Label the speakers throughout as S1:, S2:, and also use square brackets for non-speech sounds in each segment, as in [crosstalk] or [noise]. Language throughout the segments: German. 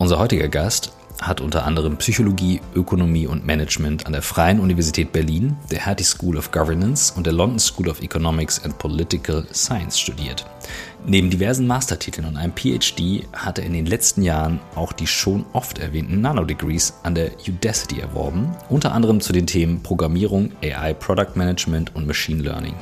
S1: Unser heutiger Gast hat unter anderem Psychologie, Ökonomie und Management an der Freien Universität Berlin, der Hattie School of Governance und der London School of Economics and Political Science studiert. Neben diversen Mastertiteln und einem PhD hat er in den letzten Jahren auch die schon oft erwähnten Nanodegrees an der Udacity erworben, unter anderem zu den Themen Programmierung, AI Product Management und Machine Learning.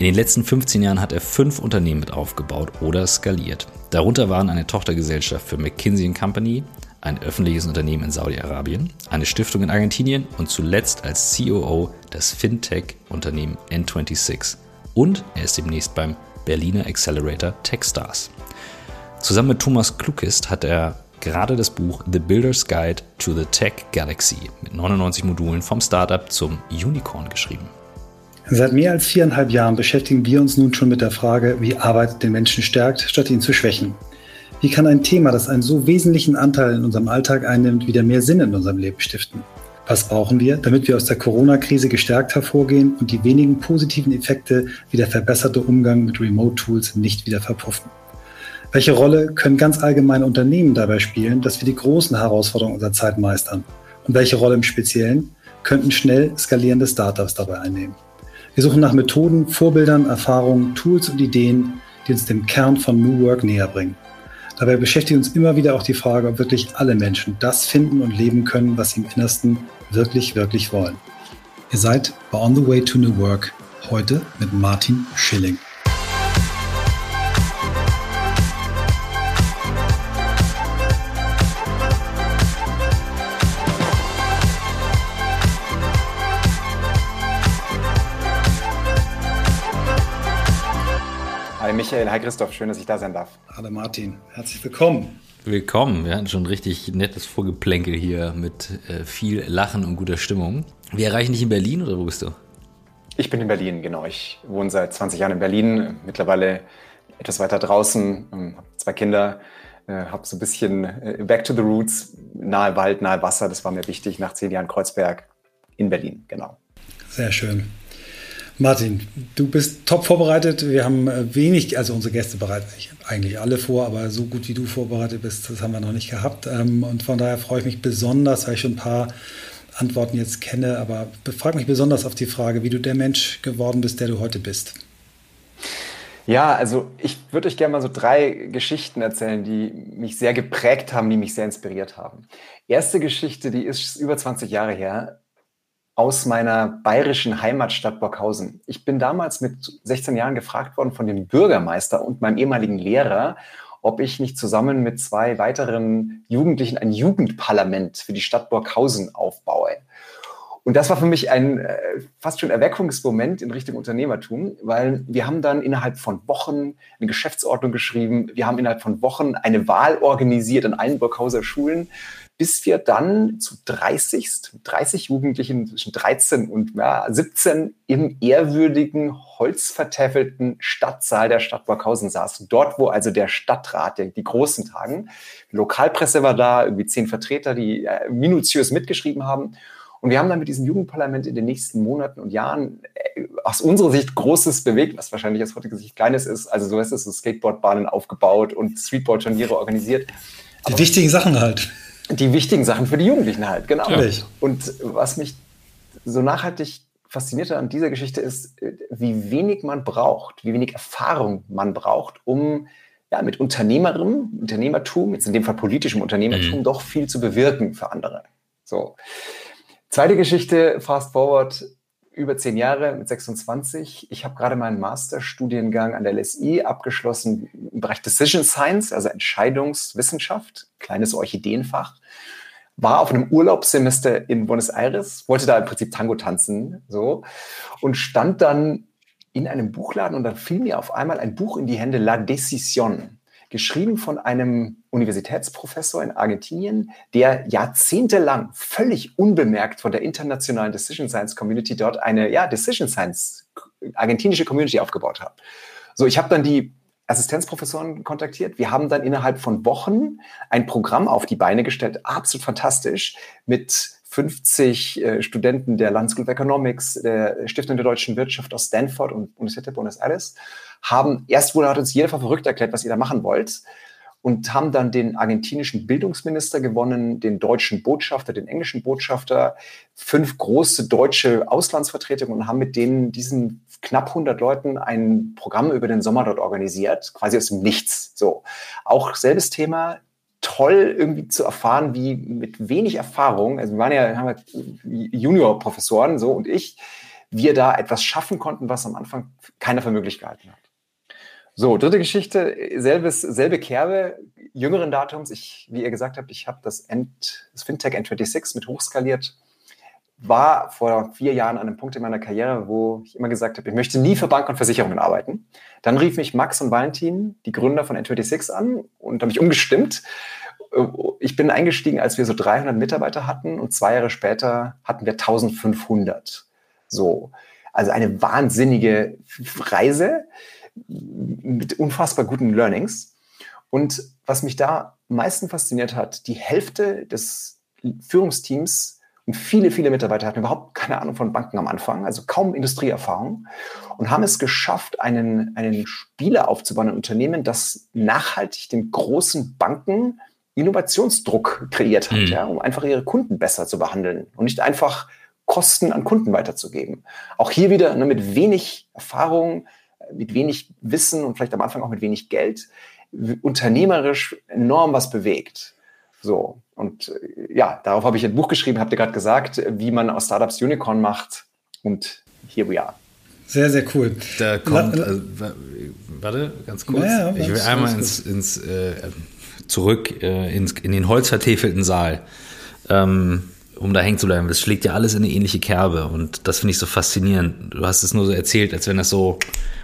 S1: In den letzten 15 Jahren hat er fünf Unternehmen mit aufgebaut oder skaliert. Darunter waren eine Tochtergesellschaft für McKinsey Company, ein öffentliches Unternehmen in Saudi-Arabien, eine Stiftung in Argentinien und zuletzt als COO das Fintech-Unternehmen N26. Und er ist demnächst beim Berliner Accelerator Techstars. Zusammen mit Thomas Klukist hat er gerade das Buch The Builder's Guide to the Tech Galaxy mit 99 Modulen vom Startup zum Unicorn geschrieben.
S2: Seit mehr als viereinhalb Jahren beschäftigen wir uns nun schon mit der Frage, wie Arbeit den Menschen stärkt, statt ihn zu schwächen. Wie kann ein Thema, das einen so wesentlichen Anteil in unserem Alltag einnimmt, wieder mehr Sinn in unserem Leben stiften? Was brauchen wir, damit wir aus der Corona-Krise gestärkt hervorgehen und die wenigen positiven Effekte wie der verbesserte Umgang mit Remote-Tools nicht wieder verpuffen? Welche Rolle können ganz allgemeine Unternehmen dabei spielen, dass wir die großen Herausforderungen unserer Zeit meistern? Und welche Rolle im Speziellen könnten schnell skalierende Startups dabei einnehmen? Wir suchen nach Methoden, Vorbildern, Erfahrungen, Tools und Ideen, die uns dem Kern von New Work näher bringen. Dabei beschäftigt uns immer wieder auch die Frage, ob wirklich alle Menschen das finden und leben können, was sie im Innersten wirklich, wirklich wollen. Ihr seid bei On the Way to New Work heute mit Martin Schilling.
S3: Michael, hi Christoph, schön, dass ich da sein darf.
S2: Hallo Martin, herzlich willkommen.
S1: Willkommen. Wir hatten schon richtig nettes Vorgeplänkel hier mit äh, viel Lachen und guter Stimmung. Wir erreichen dich in Berlin oder wo bist du?
S3: Ich bin in Berlin, genau. Ich wohne seit 20 Jahren in Berlin, mittlerweile etwas weiter draußen, ähm, habe zwei Kinder, äh, habe so ein bisschen äh, Back to the Roots, nahe Wald, nahe Wasser. Das war mir wichtig nach zehn Jahren Kreuzberg in Berlin, genau.
S2: Sehr schön. Martin, du bist top vorbereitet. Wir haben äh, wenig, also unsere Gäste bereiten sich eigentlich alle vor, aber so gut wie du vorbereitet bist, das haben wir noch nicht gehabt. Ähm, und von daher freue ich mich besonders, weil ich schon ein paar Antworten jetzt kenne, aber frage mich besonders auf die Frage, wie du der Mensch geworden bist, der du heute bist.
S3: Ja, also ich würde euch gerne mal so drei Geschichten erzählen, die mich sehr geprägt haben, die mich sehr inspiriert haben. Erste Geschichte, die ist über 20 Jahre her aus meiner bayerischen Heimatstadt Burghausen. Ich bin damals mit 16 Jahren gefragt worden von dem Bürgermeister und meinem ehemaligen Lehrer, ob ich nicht zusammen mit zwei weiteren Jugendlichen ein Jugendparlament für die Stadt Burghausen aufbaue. Und das war für mich ein äh, fast schon Erweckungsmoment in Richtung Unternehmertum, weil wir haben dann innerhalb von Wochen eine Geschäftsordnung geschrieben, wir haben innerhalb von Wochen eine Wahl organisiert an allen Burghauser Schulen bis wir dann zu 30, 30 Jugendlichen zwischen 13 und ja, 17 im ehrwürdigen, holzvertäfelten Stadtsaal der Stadt Burghausen saßen. Dort, wo also der Stadtrat, der, die großen Tagen, die Lokalpresse war da, irgendwie zehn Vertreter, die äh, minutiös mitgeschrieben haben. Und wir haben dann mit diesem Jugendparlament in den nächsten Monaten und Jahren äh, aus unserer Sicht Großes bewegt, was wahrscheinlich aus heutiger Sicht Kleines ist. Also so ist es, so Skateboardbahnen aufgebaut und Streetball-Turniere organisiert.
S2: Die Aber wichtigen Sachen halt
S3: die wichtigen Sachen für die Jugendlichen halt, genau. Natürlich. Und was mich so nachhaltig fasziniert an dieser Geschichte ist, wie wenig man braucht, wie wenig Erfahrung man braucht, um ja, mit Unternehmerem, Unternehmertum, jetzt in dem Fall politischem Unternehmertum, mhm. doch viel zu bewirken für andere. So. Zweite Geschichte, fast forward, über zehn Jahre mit 26. Ich habe gerade meinen Masterstudiengang an der LSI abgeschlossen im Bereich Decision Science, also Entscheidungswissenschaft, kleines Orchideenfach. War auf einem Urlaubssemester in Buenos Aires, wollte da im Prinzip Tango tanzen, so, und stand dann in einem Buchladen und dann fiel mir auf einmal ein Buch in die Hände, La Decisión geschrieben von einem Universitätsprofessor in Argentinien, der jahrzehntelang völlig unbemerkt von der internationalen Decision Science Community dort eine ja, Decision Science argentinische Community aufgebaut hat. So, ich habe dann die Assistenzprofessoren kontaktiert. Wir haben dann innerhalb von Wochen ein Programm auf die Beine gestellt, absolut fantastisch, mit 50 äh, Studenten der London School of Economics, der Stiftung der deutschen Wirtschaft aus Stanford und Universität Buenos Aires haben, erst wohl hat uns jeder verrückt erklärt, was ihr da machen wollt. und haben dann den argentinischen Bildungsminister gewonnen, den deutschen Botschafter, den englischen Botschafter, fünf große deutsche Auslandsvertretungen und haben mit denen diesen knapp 100 Leuten ein Programm über den Sommer dort organisiert, quasi aus dem Nichts. So, auch selbes Thema, toll irgendwie zu erfahren, wie mit wenig Erfahrung, also wir waren ja, haben ja Junior-Professoren, so und ich, wir da etwas schaffen konnten, was am Anfang keiner für möglich gehalten hat. So, dritte Geschichte, selbes, selbe Kerbe, jüngeren Datums. Ich, wie ihr gesagt habt, ich habe das, das Fintech N26 mit hochskaliert. War vor vier Jahren an einem Punkt in meiner Karriere, wo ich immer gesagt habe, ich möchte nie für Banken und Versicherungen arbeiten. Dann rief mich Max und Valentin, die Gründer von N26, an und haben mich umgestimmt. Ich bin eingestiegen, als wir so 300 Mitarbeiter hatten und zwei Jahre später hatten wir 1500. So, also eine wahnsinnige Reise mit unfassbar guten Learnings. Und was mich da am meisten fasziniert hat, die Hälfte des Führungsteams und viele, viele Mitarbeiter hatten überhaupt keine Ahnung von Banken am Anfang, also kaum Industrieerfahrung und haben es geschafft, einen, einen Spieler aufzubauen, ein Unternehmen, das nachhaltig den großen Banken Innovationsdruck kreiert hat, mhm. ja, um einfach ihre Kunden besser zu behandeln und nicht einfach Kosten an Kunden weiterzugeben. Auch hier wieder ne, mit wenig Erfahrung, mit wenig Wissen und vielleicht am Anfang auch mit wenig Geld unternehmerisch enorm was bewegt. So, und äh, ja, darauf habe ich ein Buch geschrieben, habt ihr gerade gesagt, wie man aus Startups Unicorn macht. Und here we are.
S2: Sehr, sehr cool.
S1: Da kommt, also, warte, ganz kurz. Ja, ich will einmal ins, ins äh, zurück äh, ins, in den holzvertäfelten Saal. Ähm, um da hängen zu bleiben. Das schlägt ja alles in eine ähnliche Kerbe und das finde ich so faszinierend. Du hast es nur so erzählt, als wenn das so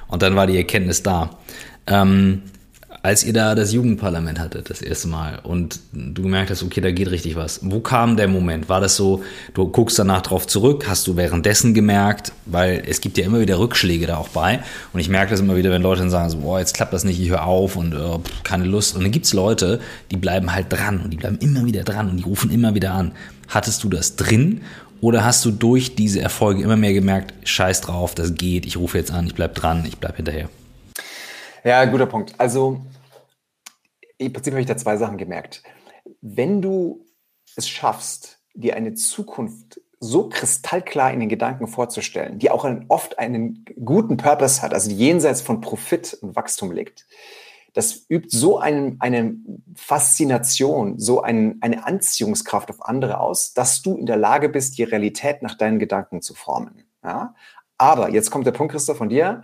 S1: und dann war die Erkenntnis da. Ähm, als ihr da das Jugendparlament hattet, das erste Mal, und du gemerkt hast, okay, da geht richtig was. Wo kam der Moment? War das so, du guckst danach drauf zurück, hast du währenddessen gemerkt, weil es gibt ja immer wieder Rückschläge da auch bei. Und ich merke das immer wieder, wenn Leute dann sagen, so, boah, jetzt klappt das nicht, ich höre auf und oh, keine Lust. Und dann gibt's Leute, die bleiben halt dran und die bleiben immer wieder dran und die rufen immer wieder an. Hattest du das drin oder hast du durch diese Erfolge immer mehr gemerkt, scheiß drauf, das geht, ich rufe jetzt an, ich bleib dran, ich bleib hinterher?
S3: Ja, guter Punkt. Also im Prinzip habe ich da zwei Sachen gemerkt. Wenn du es schaffst, dir eine Zukunft so kristallklar in den Gedanken vorzustellen, die auch oft einen guten Purpose hat, also jenseits von Profit und Wachstum liegt, das übt so einen, eine Faszination, so ein, eine Anziehungskraft auf andere aus, dass du in der Lage bist, die Realität nach deinen Gedanken zu formen. Ja? Aber jetzt kommt der Punkt, Christoph, von dir.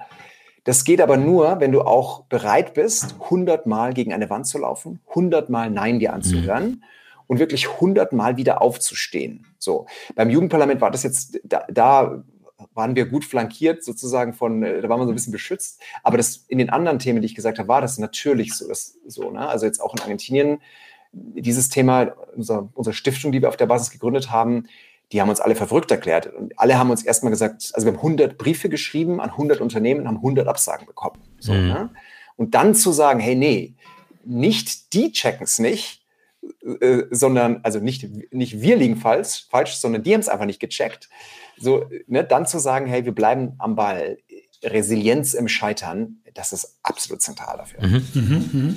S3: Das geht aber nur, wenn du auch bereit bist, hundertmal gegen eine Wand zu laufen, hundertmal Nein dir anzuhören mhm. und wirklich hundertmal wieder aufzustehen. So. Beim Jugendparlament war das jetzt, da, da waren wir gut flankiert sozusagen von, äh, da waren wir so ein bisschen beschützt. Aber das in den anderen Themen, die ich gesagt habe, war das natürlich so. Das, so ne? Also jetzt auch in Argentinien, dieses Thema, unser, unsere Stiftung, die wir auf der Basis gegründet haben, die haben uns alle verrückt erklärt. Und alle haben uns erstmal gesagt, also wir haben 100 Briefe geschrieben an 100 Unternehmen und haben 100 Absagen bekommen. So, mhm. ne? Und dann zu sagen, hey, nee, nicht die checken es nicht, äh, sondern, also nicht, nicht wir liegen falsch, falsch sondern die haben es einfach nicht gecheckt so, ne, dann zu sagen, hey, wir bleiben am Ball, Resilienz im Scheitern, das ist absolut zentral dafür. Mhm. Mhm,
S2: mh.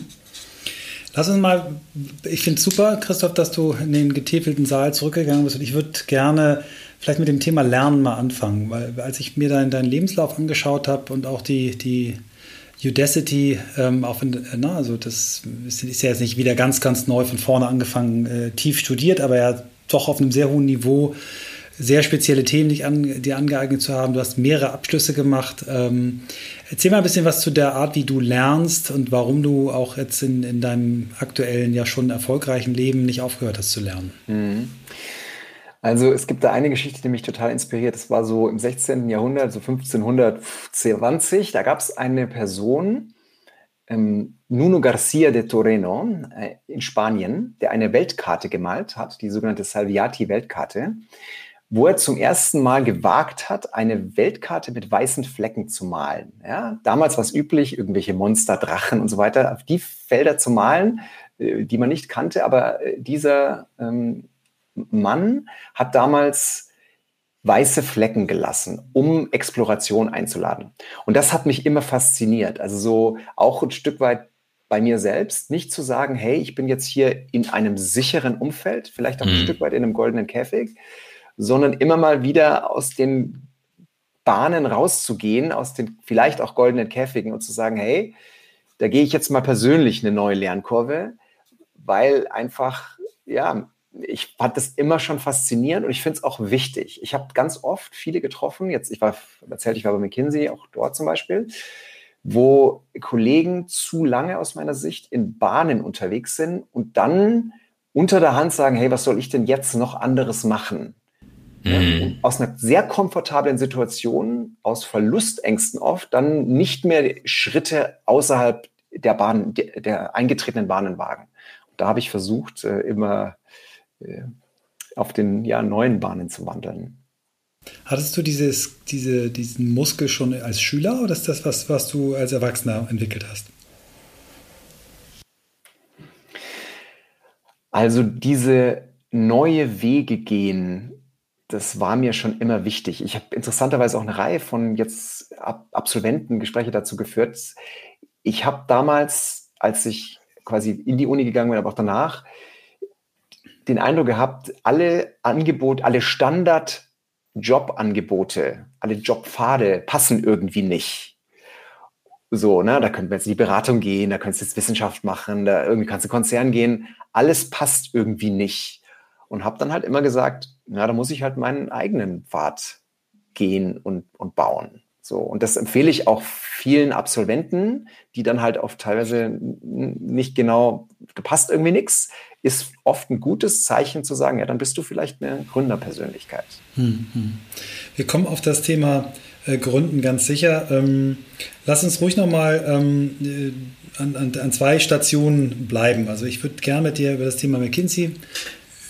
S2: Lass uns mal, ich finde es super, Christoph, dass du in den getäfelten Saal zurückgegangen bist und ich würde gerne vielleicht mit dem Thema Lernen mal anfangen, weil als ich mir deinen, deinen Lebenslauf angeschaut habe und auch die, die Udacity, ähm, auch wenn, na, also das ist, ist, ja jetzt nicht wieder ganz, ganz neu von vorne angefangen, äh, tief studiert, aber ja doch auf einem sehr hohen Niveau sehr spezielle Themen dich an, dir angeeignet zu haben. Du hast mehrere Abschlüsse gemacht. Ähm, erzähl mal ein bisschen was zu der Art, wie du lernst und warum du auch jetzt in, in deinem aktuellen, ja schon erfolgreichen Leben nicht aufgehört hast zu lernen. Mhm.
S3: Also es gibt da eine Geschichte, die mich total inspiriert. Das war so im 16. Jahrhundert, so 1520. Da gab es eine Person, ähm, Nuno Garcia de Toreno äh, in Spanien, der eine Weltkarte gemalt hat, die sogenannte Salviati-Weltkarte wo er zum ersten Mal gewagt hat, eine Weltkarte mit weißen Flecken zu malen. Ja, damals war es üblich, irgendwelche Monster, Drachen und so weiter auf die Felder zu malen, äh, die man nicht kannte. Aber äh, dieser ähm, Mann hat damals weiße Flecken gelassen, um Exploration einzuladen. Und das hat mich immer fasziniert. Also so auch ein Stück weit bei mir selbst, nicht zu sagen, hey, ich bin jetzt hier in einem sicheren Umfeld, vielleicht auch ein mhm. Stück weit in einem goldenen Käfig, sondern immer mal wieder aus den Bahnen rauszugehen, aus den vielleicht auch goldenen Käfigen und zu sagen, hey, da gehe ich jetzt mal persönlich eine neue Lernkurve, weil einfach, ja, ich fand das immer schon faszinierend und ich finde es auch wichtig. Ich habe ganz oft viele getroffen, jetzt, ich war, erzählt, ich war bei McKinsey, auch dort zum Beispiel, wo Kollegen zu lange aus meiner Sicht in Bahnen unterwegs sind und dann unter der Hand sagen, hey, was soll ich denn jetzt noch anderes machen? Mhm. Aus einer sehr komfortablen Situation, aus Verlustängsten oft, dann nicht mehr Schritte außerhalb der Bahn, der, der eingetretenen Bahnen wagen. Da habe ich versucht, äh, immer auf den ja, neuen Bahnen zu wandeln.
S2: Hattest du dieses, diese, diesen Muskel schon als Schüler oder ist das was, was du als Erwachsener entwickelt hast?
S3: Also diese neue Wege gehen, das war mir schon immer wichtig. Ich habe interessanterweise auch eine Reihe von jetzt Absolventen Gespräche dazu geführt. Ich habe damals, als ich quasi in die Uni gegangen bin, aber auch danach, den Eindruck gehabt, alle Angebote, alle Standard Jobangebote, alle Jobpfade passen irgendwie nicht. So, ne, da könnten wir jetzt in die Beratung gehen, da könntest du jetzt Wissenschaft machen, da irgendwie kannst du Konzern gehen. Alles passt irgendwie nicht. Und habe dann halt immer gesagt, na, da muss ich halt meinen eigenen Pfad gehen und, und bauen. So, und das empfehle ich auch vielen Absolventen, die dann halt oft teilweise nicht genau, da passt irgendwie nichts, ist oft ein gutes Zeichen zu sagen, ja, dann bist du vielleicht eine Gründerpersönlichkeit. Hm, hm.
S2: Wir kommen auf das Thema äh, Gründen ganz sicher. Ähm, lass uns ruhig nochmal ähm, äh, an, an, an zwei Stationen bleiben. Also ich würde gerne mit dir über das Thema McKinsey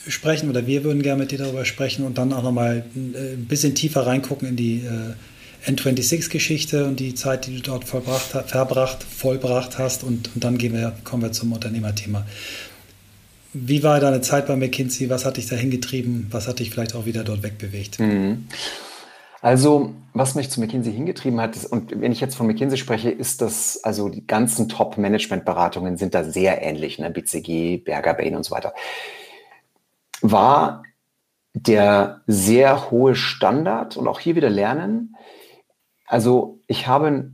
S2: sprechen oder wir würden gerne mit dir darüber sprechen und dann auch nochmal äh, ein bisschen tiefer reingucken in die äh, N26-Geschichte und die Zeit, die du dort vollbracht, verbracht, vollbracht hast und, und dann wir, kommen wir zum Unternehmerthema. Wie war deine Zeit bei McKinsey? Was hat dich dahin getrieben? Was hat dich vielleicht auch wieder dort wegbewegt? Mhm.
S3: Also, was mich zu McKinsey hingetrieben hat, ist, und wenn ich jetzt von McKinsey spreche, ist das, also die ganzen Top-Management-Beratungen sind da sehr ähnlich, ne? BCG, Berger, Bain und so weiter, war der sehr hohe Standard und auch hier wieder lernen, also ich habe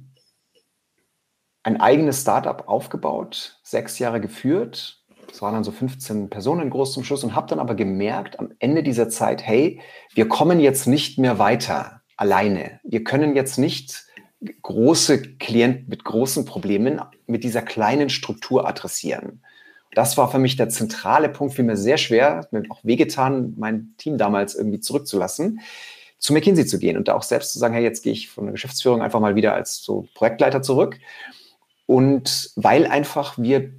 S3: ein eigenes Startup aufgebaut, sechs Jahre geführt. Es waren dann so 15 Personen groß zum Schluss und habe dann aber gemerkt am Ende dieser Zeit, hey, wir kommen jetzt nicht mehr weiter alleine. Wir können jetzt nicht große Klienten mit großen Problemen mit dieser kleinen Struktur adressieren. Das war für mich der zentrale Punkt, fiel mir sehr schwer, mir auch wehgetan, mein Team damals irgendwie zurückzulassen zu McKinsey zu gehen und da auch selbst zu sagen, hey, jetzt gehe ich von der Geschäftsführung einfach mal wieder als so Projektleiter zurück. Und weil einfach wir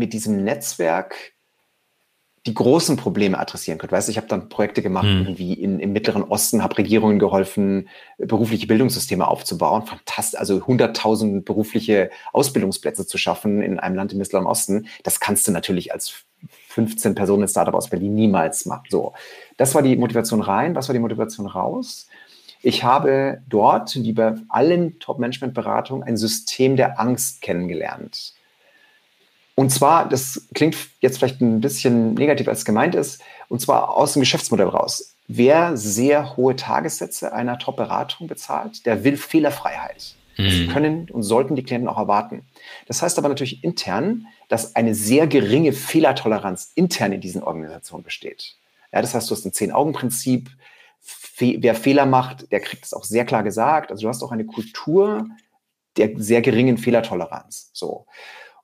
S3: mit diesem Netzwerk die großen Probleme adressieren können. Weißt du, ich habe dann Projekte gemacht, mhm. irgendwie in, im Mittleren Osten, habe Regierungen geholfen, berufliche Bildungssysteme aufzubauen. Fantastisch, also 100.000 berufliche Ausbildungsplätze zu schaffen in einem Land im Mittleren Osten. Das kannst du natürlich als 15 Personen Startup aus Berlin niemals machen. So, das war die Motivation rein. Was war die Motivation raus? Ich habe dort, wie bei allen Top-Management-Beratungen, ein System der Angst kennengelernt. Und zwar, das klingt jetzt vielleicht ein bisschen negativ, als es gemeint ist, und zwar aus dem Geschäftsmodell raus. Wer sehr hohe Tagessätze einer Top-Beratung bezahlt, der will Fehlerfreiheit. Das mhm. können und sollten die Klienten auch erwarten. Das heißt aber natürlich intern, dass eine sehr geringe Fehlertoleranz intern in diesen Organisationen besteht. Ja, das heißt, du hast ein Zehn-Augen-Prinzip. Fe wer Fehler macht, der kriegt es auch sehr klar gesagt. Also du hast auch eine Kultur der sehr geringen Fehlertoleranz. So.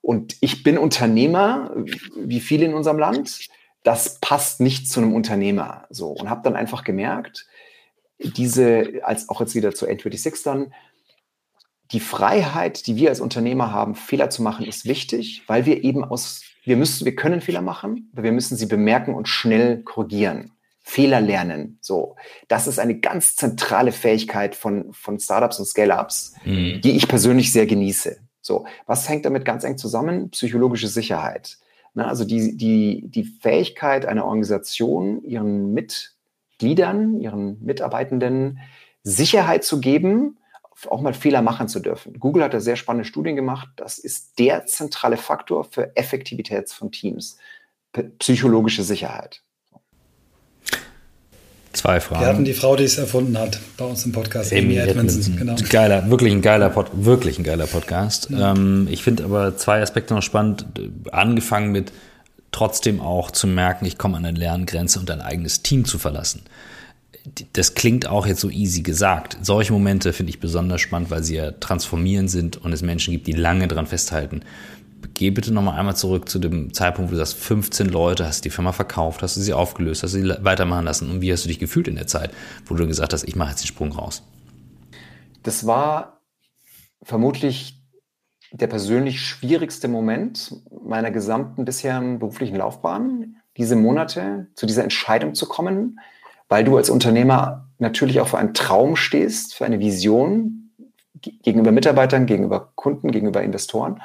S3: Und ich bin Unternehmer, wie viele in unserem Land. Das passt nicht zu einem Unternehmer. So. Und habe dann einfach gemerkt, diese, als auch jetzt wieder zu N26 dann, die Freiheit, die wir als Unternehmer haben, Fehler zu machen, ist wichtig, weil wir eben aus, wir müssen, wir können Fehler machen, aber wir müssen sie bemerken und schnell korrigieren. Fehler lernen. So. Das ist eine ganz zentrale Fähigkeit von, von Startups und Scale-Ups, mhm. die ich persönlich sehr genieße. So. Was hängt damit ganz eng zusammen? Psychologische Sicherheit. Na, also die, die, die Fähigkeit einer Organisation, ihren Mitgliedern, ihren Mitarbeitenden Sicherheit zu geben, auch mal Fehler machen zu dürfen. Google hat da sehr spannende Studien gemacht. Das ist der zentrale Faktor für Effektivität von Teams. Psychologische Sicherheit.
S1: Zwei Fragen.
S2: Wir hatten die Frau, die es erfunden hat, bei uns im Podcast.
S1: Amy, Amy Edmondson. Genau. Geiler, wirklich ein geiler, Pod, wirklich ein geiler Podcast. Ja. Ähm, ich finde aber zwei Aspekte noch spannend. Angefangen mit trotzdem auch zu merken, ich komme an eine Lerngrenze und ein eigenes Team zu verlassen. Das klingt auch jetzt so easy gesagt. Solche Momente finde ich besonders spannend, weil sie ja transformieren sind und es Menschen gibt, die lange dran festhalten geh bitte nochmal einmal zurück zu dem Zeitpunkt, wo du sagst, 15 Leute, hast die Firma verkauft, hast du sie aufgelöst, hast du sie weitermachen lassen. Und wie hast du dich gefühlt in der Zeit, wo du gesagt hast, ich mache jetzt den Sprung raus?
S3: Das war vermutlich der persönlich schwierigste Moment meiner gesamten bisherigen beruflichen Laufbahn, diese Monate zu dieser Entscheidung zu kommen, weil du als Unternehmer natürlich auch für einen Traum stehst, für eine Vision gegenüber Mitarbeitern, gegenüber Kunden, gegenüber Investoren.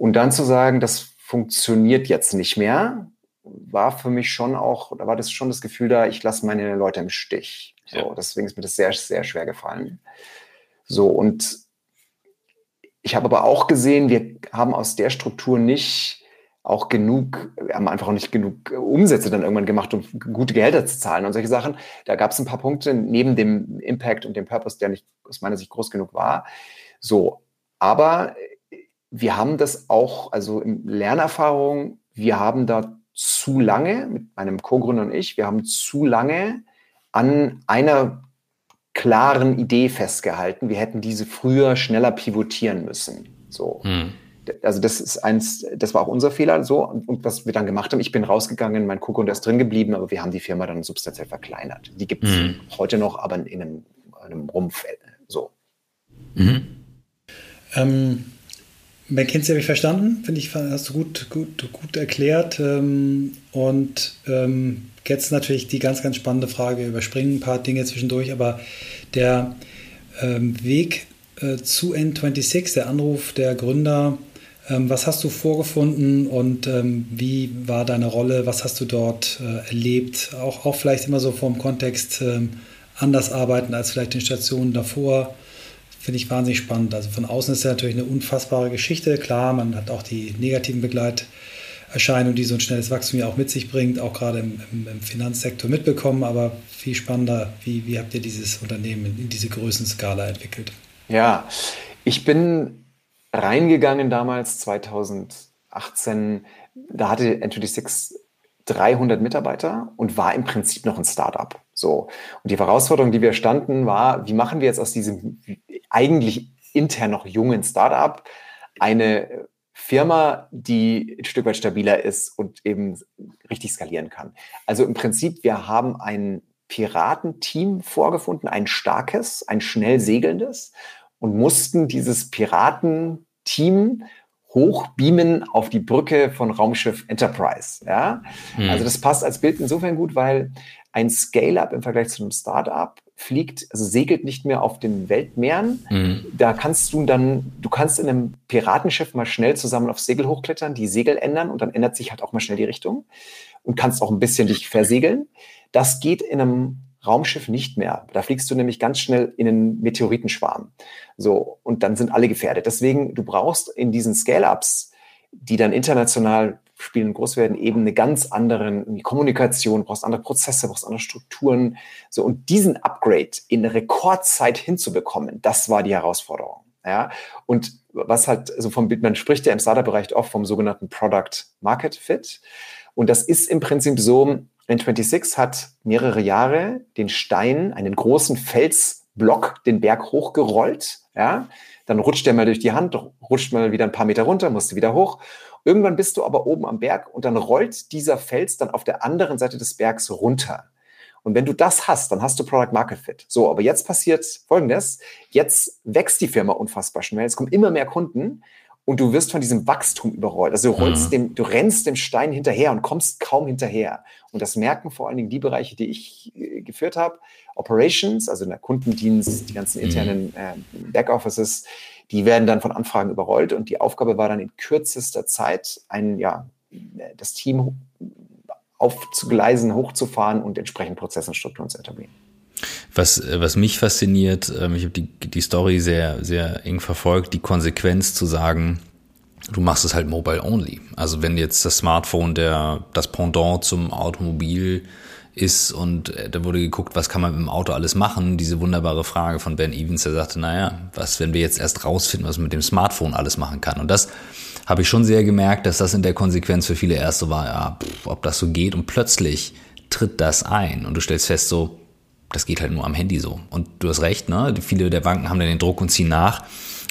S3: Und dann zu sagen, das funktioniert jetzt nicht mehr, war für mich schon auch, da war das schon das Gefühl da, ich lasse meine Leute im Stich. So, ja. deswegen ist mir das sehr, sehr schwer gefallen. So, und ich habe aber auch gesehen, wir haben aus der Struktur nicht auch genug, wir haben einfach auch nicht genug Umsätze dann irgendwann gemacht, um gute Gehälter zu zahlen und solche Sachen. Da gab es ein paar Punkte neben dem Impact und dem Purpose, der nicht aus meiner Sicht groß genug war. So, aber wir haben das auch, also in Lernerfahrung, wir haben da zu lange, mit meinem Co-Gründer und ich, wir haben zu lange an einer klaren Idee festgehalten. Wir hätten diese früher schneller pivotieren müssen. So. Hm. Also das ist eins, das war auch unser Fehler so. Und, und was wir dann gemacht haben, ich bin rausgegangen, mein Co-Gründer ist drin geblieben, aber wir haben die Firma dann substanziell verkleinert. Die gibt es hm. heute noch, aber in einem, einem Rumpf so. Mhm.
S2: Ähm, McKinsey habe ich verstanden, finde ich, hast du gut, gut, gut erklärt. Ähm, und ähm, jetzt natürlich die ganz, ganz spannende Frage, wir überspringen ein paar Dinge zwischendurch, aber der ähm, Weg äh, zu N26, der Anruf der Gründer, was hast du vorgefunden und wie war deine Rolle? Was hast du dort äh, erlebt? Auch, auch vielleicht immer so vom Kontext anders arbeiten als vielleicht in Stationen davor finde ich wahnsinnig spannend. Also von außen ist ja natürlich eine unfassbare Geschichte. Klar, man hat auch die negativen Begleiterscheinungen, die so ein schnelles Wachstum ja auch mit sich bringt, auch gerade im, im, im Finanzsektor mitbekommen. Aber viel spannender, wie, wie habt ihr dieses Unternehmen in, diese Größenskala entwickelt?
S3: Ja, ich bin reingegangen damals, 2018. Da hatte N26 300 Mitarbeiter und war im Prinzip noch ein Startup. So. Und die Herausforderung, die wir standen, war, wie machen wir jetzt aus diesem eigentlich intern noch jungen Startup eine Firma, die ein Stück weit stabiler ist und eben richtig skalieren kann. Also im Prinzip, wir haben ein Piratenteam vorgefunden, ein starkes, ein schnell segelndes und mussten dieses Piratenteam hochbeamen auf die Brücke von Raumschiff Enterprise. Ja? Hm. Also das passt als Bild insofern gut, weil ein Scale-up im Vergleich zu einem Startup fliegt, also segelt nicht mehr auf den Weltmeeren. Mhm. Da kannst du dann, du kannst in einem Piratenschiff mal schnell zusammen aufs Segel hochklettern, die Segel ändern und dann ändert sich halt auch mal schnell die Richtung und kannst auch ein bisschen dich versegeln. Das geht in einem Raumschiff nicht mehr. Da fliegst du nämlich ganz schnell in einen Meteoritenschwarm. So, und dann sind alle gefährdet. Deswegen, du brauchst in diesen Scale-Ups, die dann international spielen groß werden, eben eine ganz andere Kommunikation, brauchst andere Prozesse, brauchst andere Strukturen. So, und diesen Upgrade in Rekordzeit hinzubekommen, das war die Herausforderung. Ja, und was halt so vom Bild, man spricht ja im Startup-Bereich oft vom sogenannten Product Market Fit. Und das ist im Prinzip so, N26 hat mehrere Jahre den Stein, einen großen Felsblock, den Berg hochgerollt. Ja, dann rutscht der mal durch die Hand, rutscht mal wieder ein paar Meter runter, musste wieder hoch. Irgendwann bist du aber oben am Berg und dann rollt dieser Fels dann auf der anderen Seite des Bergs runter. Und wenn du das hast, dann hast du Product Market Fit. So, aber jetzt passiert Folgendes. Jetzt wächst die Firma unfassbar schnell. Es kommen immer mehr Kunden und du wirst von diesem Wachstum überrollt. Also du rollst mhm. dem, du rennst dem Stein hinterher und kommst kaum hinterher. Und das merken vor allen Dingen die Bereiche, die ich äh, geführt habe. Operations, also der Kundendienst, die ganzen mhm. internen äh, Backoffices, die werden dann von Anfragen überrollt und die Aufgabe war dann in kürzester Zeit ein, ja, das Team aufzugleisen, hochzufahren und entsprechend Prozesse und Strukturen zu etablieren.
S1: Was, was mich fasziniert, ähm, ich habe die, die Story sehr, sehr eng verfolgt, die Konsequenz zu sagen, du machst es halt mobile only. Also wenn jetzt das Smartphone der, das Pendant zum Automobil ist und äh, da wurde geguckt, was kann man mit dem Auto alles machen. Diese wunderbare Frage von Ben Evans, der sagte, naja, was, wenn wir jetzt erst rausfinden, was man mit dem Smartphone alles machen kann. Und das habe ich schon sehr gemerkt, dass das in der Konsequenz für viele erste war, ja, pff, ob das so geht. Und plötzlich tritt das ein und du stellst fest so, das geht halt nur am Handy so. Und du hast recht, ne? Viele der Banken haben dann den Druck und ziehen nach.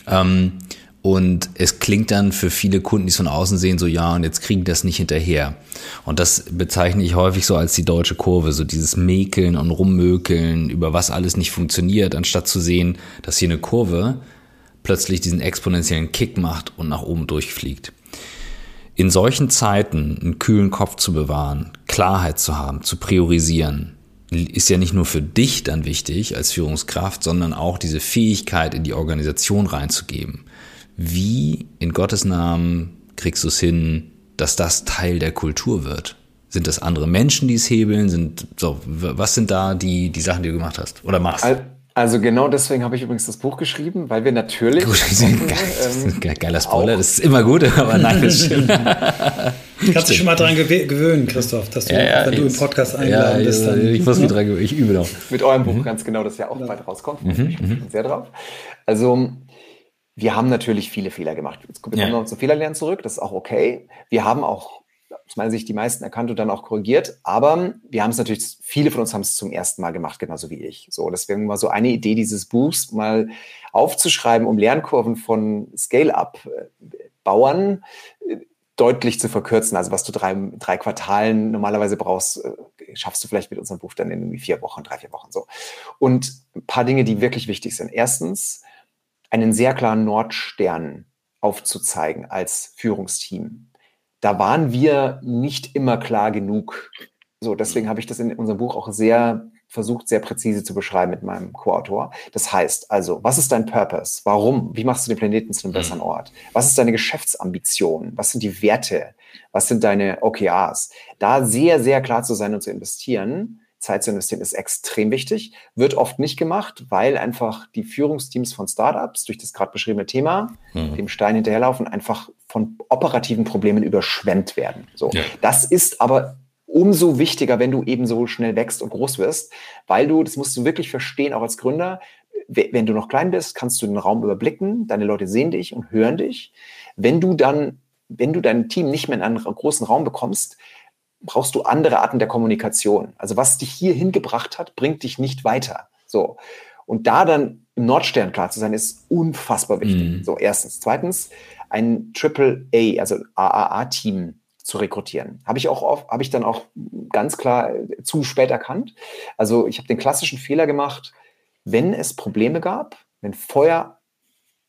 S1: Ähm, und es klingt dann für viele Kunden, die es von außen sehen, so ja, und jetzt kriegen das nicht hinterher. Und das bezeichne ich häufig so als die deutsche Kurve, so dieses Mäkeln und Rummökeln, über was alles nicht funktioniert, anstatt zu sehen, dass hier eine Kurve plötzlich diesen exponentiellen Kick macht und nach oben durchfliegt. In solchen Zeiten einen kühlen Kopf zu bewahren, Klarheit zu haben, zu priorisieren, ist ja nicht nur für dich dann wichtig als Führungskraft, sondern auch diese Fähigkeit in die Organisation reinzugeben. Wie in Gottes Namen kriegst du es hin, dass das Teil der Kultur wird? Sind das andere Menschen, die es hebeln? Sind so, was sind da die, die Sachen, die du gemacht hast oder machst?
S3: Also genau deswegen habe ich übrigens das Buch geschrieben, weil wir natürlich. Gut, das ist ein [laughs]
S1: ähm, geiler Spoiler, das ist immer gut, aber [laughs] nein, das stimmt.
S2: Kannst du schon mal dran gewöhnen, Christoph, dass du, ja, ja, wenn du im Podcast eingeladen ja, bist, dann.
S1: Ich muss mich dran gewöhnen, ich übe noch.
S3: Mit eurem Buch mhm. ganz genau, das ja auch bald rauskommt. Mhm, ich bin mhm. sehr drauf. Also, wir haben natürlich viele Fehler gemacht. Jetzt kommen wir ja. noch zum Fehlerlernen zurück, das ist auch okay. Wir haben auch aus meiner Sicht die meisten erkannt und dann auch korrigiert. Aber wir haben es natürlich, viele von uns haben es zum ersten Mal gemacht, genauso wie ich. So, deswegen war so eine Idee dieses Buchs mal aufzuschreiben, um Lernkurven von Scale-up-Bauern äh, deutlich zu verkürzen. Also was du drei, drei Quartalen normalerweise brauchst, äh, schaffst du vielleicht mit unserem Buch dann in vier Wochen, drei, vier Wochen so. Und ein paar Dinge, die wirklich wichtig sind. Erstens, einen sehr klaren Nordstern aufzuzeigen als Führungsteam da waren wir nicht immer klar genug. So, deswegen habe ich das in unserem Buch auch sehr versucht, sehr präzise zu beschreiben mit meinem Co-Autor. Das heißt also, was ist dein Purpose? Warum? Wie machst du den Planeten zu einem mhm. besseren Ort? Was ist deine Geschäftsambition? Was sind die Werte? Was sind deine OKRs? Da sehr, sehr klar zu sein und zu investieren, Zeit zu investieren, ist extrem wichtig. Wird oft nicht gemacht, weil einfach die Führungsteams von Startups durch das gerade beschriebene Thema, mhm. dem Stein hinterherlaufen, einfach von operativen Problemen überschwemmt werden. So. Ja. Das ist aber umso wichtiger, wenn du eben so schnell wächst und groß wirst, weil du, das musst du wirklich verstehen, auch als Gründer, wenn du noch klein bist, kannst du den Raum überblicken, deine Leute sehen dich und hören dich. Wenn du dann, wenn du dein Team nicht mehr in einen großen Raum bekommst, brauchst du andere Arten der Kommunikation. Also was dich hier hingebracht hat, bringt dich nicht weiter. So. Und da dann im Nordstern klar zu sein, ist unfassbar wichtig. Mhm. So, erstens. Zweitens, ein Triple A, also AAA-Team zu rekrutieren. Habe ich auch oft, habe ich dann auch ganz klar zu spät erkannt. Also ich habe den klassischen Fehler gemacht, wenn es Probleme gab, wenn Feuer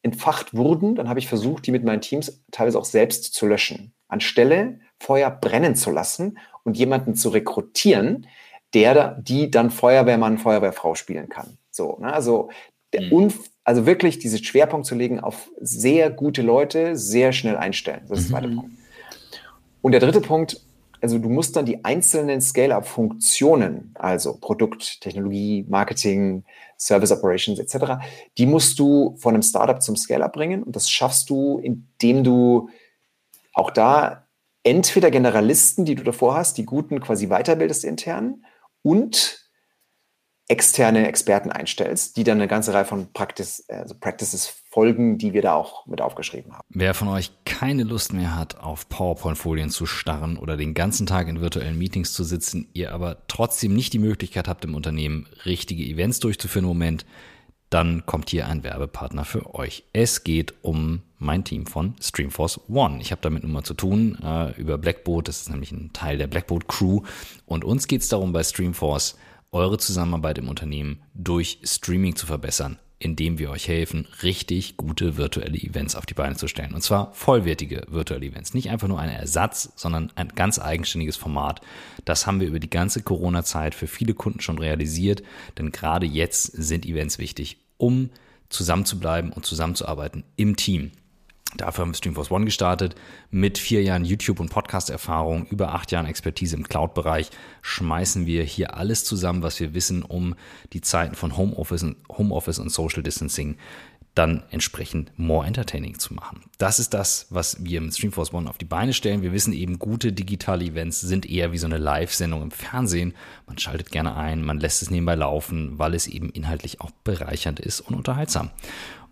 S3: entfacht wurden, dann habe ich versucht, die mit meinen Teams teilweise auch selbst zu löschen. Anstelle Feuer brennen zu lassen und jemanden zu rekrutieren, der, die dann Feuerwehrmann, Feuerwehrfrau spielen kann. So, ne? also, mhm. also wirklich diesen Schwerpunkt zu legen auf sehr gute Leute, sehr schnell einstellen. Das ist der zweite mhm. Punkt. Und der dritte Punkt, also du musst dann die einzelnen Scale-up-Funktionen, also Produkt, Technologie, Marketing, Service Operations etc., die musst du von einem Startup zum Scale-up bringen. Und das schaffst du, indem du auch da entweder Generalisten, die du davor hast, die guten quasi weiterbildest intern und externe Experten einstellst, die dann eine ganze Reihe von Practice, also Practices folgen, die wir da auch mit aufgeschrieben haben.
S1: Wer von euch keine Lust mehr hat, auf PowerPoint-Folien zu starren oder den ganzen Tag in virtuellen Meetings zu sitzen, ihr aber trotzdem nicht die Möglichkeit habt, im Unternehmen richtige Events durchzuführen im Moment, dann kommt hier ein Werbepartner für euch. Es geht um mein Team von Streamforce One. Ich habe damit nun mal zu tun äh, über Blackboard. Das ist nämlich ein Teil der Blackboard Crew. Und uns geht es darum, bei Streamforce eure Zusammenarbeit im Unternehmen durch Streaming zu verbessern, indem wir euch helfen, richtig gute virtuelle Events auf die Beine zu stellen. Und zwar vollwertige virtuelle Events. Nicht einfach nur ein Ersatz, sondern ein ganz eigenständiges Format. Das haben wir über die ganze Corona-Zeit für viele Kunden schon realisiert, denn gerade jetzt sind Events wichtig, um zusammenzubleiben und zusammenzuarbeiten im Team. Dafür haben wir Streamforce One gestartet. Mit vier Jahren YouTube- und Podcast-Erfahrung, über acht Jahren Expertise im Cloud-Bereich schmeißen wir hier alles zusammen, was wir wissen, um die Zeiten von Homeoffice und, Homeoffice und Social Distancing dann entsprechend more entertaining zu machen. Das ist das, was wir mit Streamforce One auf die Beine stellen. Wir wissen eben, gute digitale Events sind eher wie so eine Live-Sendung im Fernsehen. Man schaltet gerne ein, man lässt es nebenbei laufen, weil es eben inhaltlich auch bereichernd ist und unterhaltsam.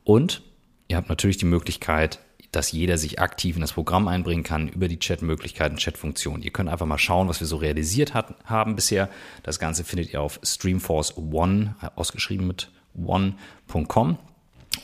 S1: Und ihr habt natürlich die Möglichkeit, dass jeder sich aktiv in das Programm einbringen kann über die Chatmöglichkeiten, Chatfunktionen. Ihr könnt einfach mal schauen, was wir so realisiert hat, haben bisher. Das Ganze findet ihr auf Streamforce One, äh, ausgeschrieben mit one.com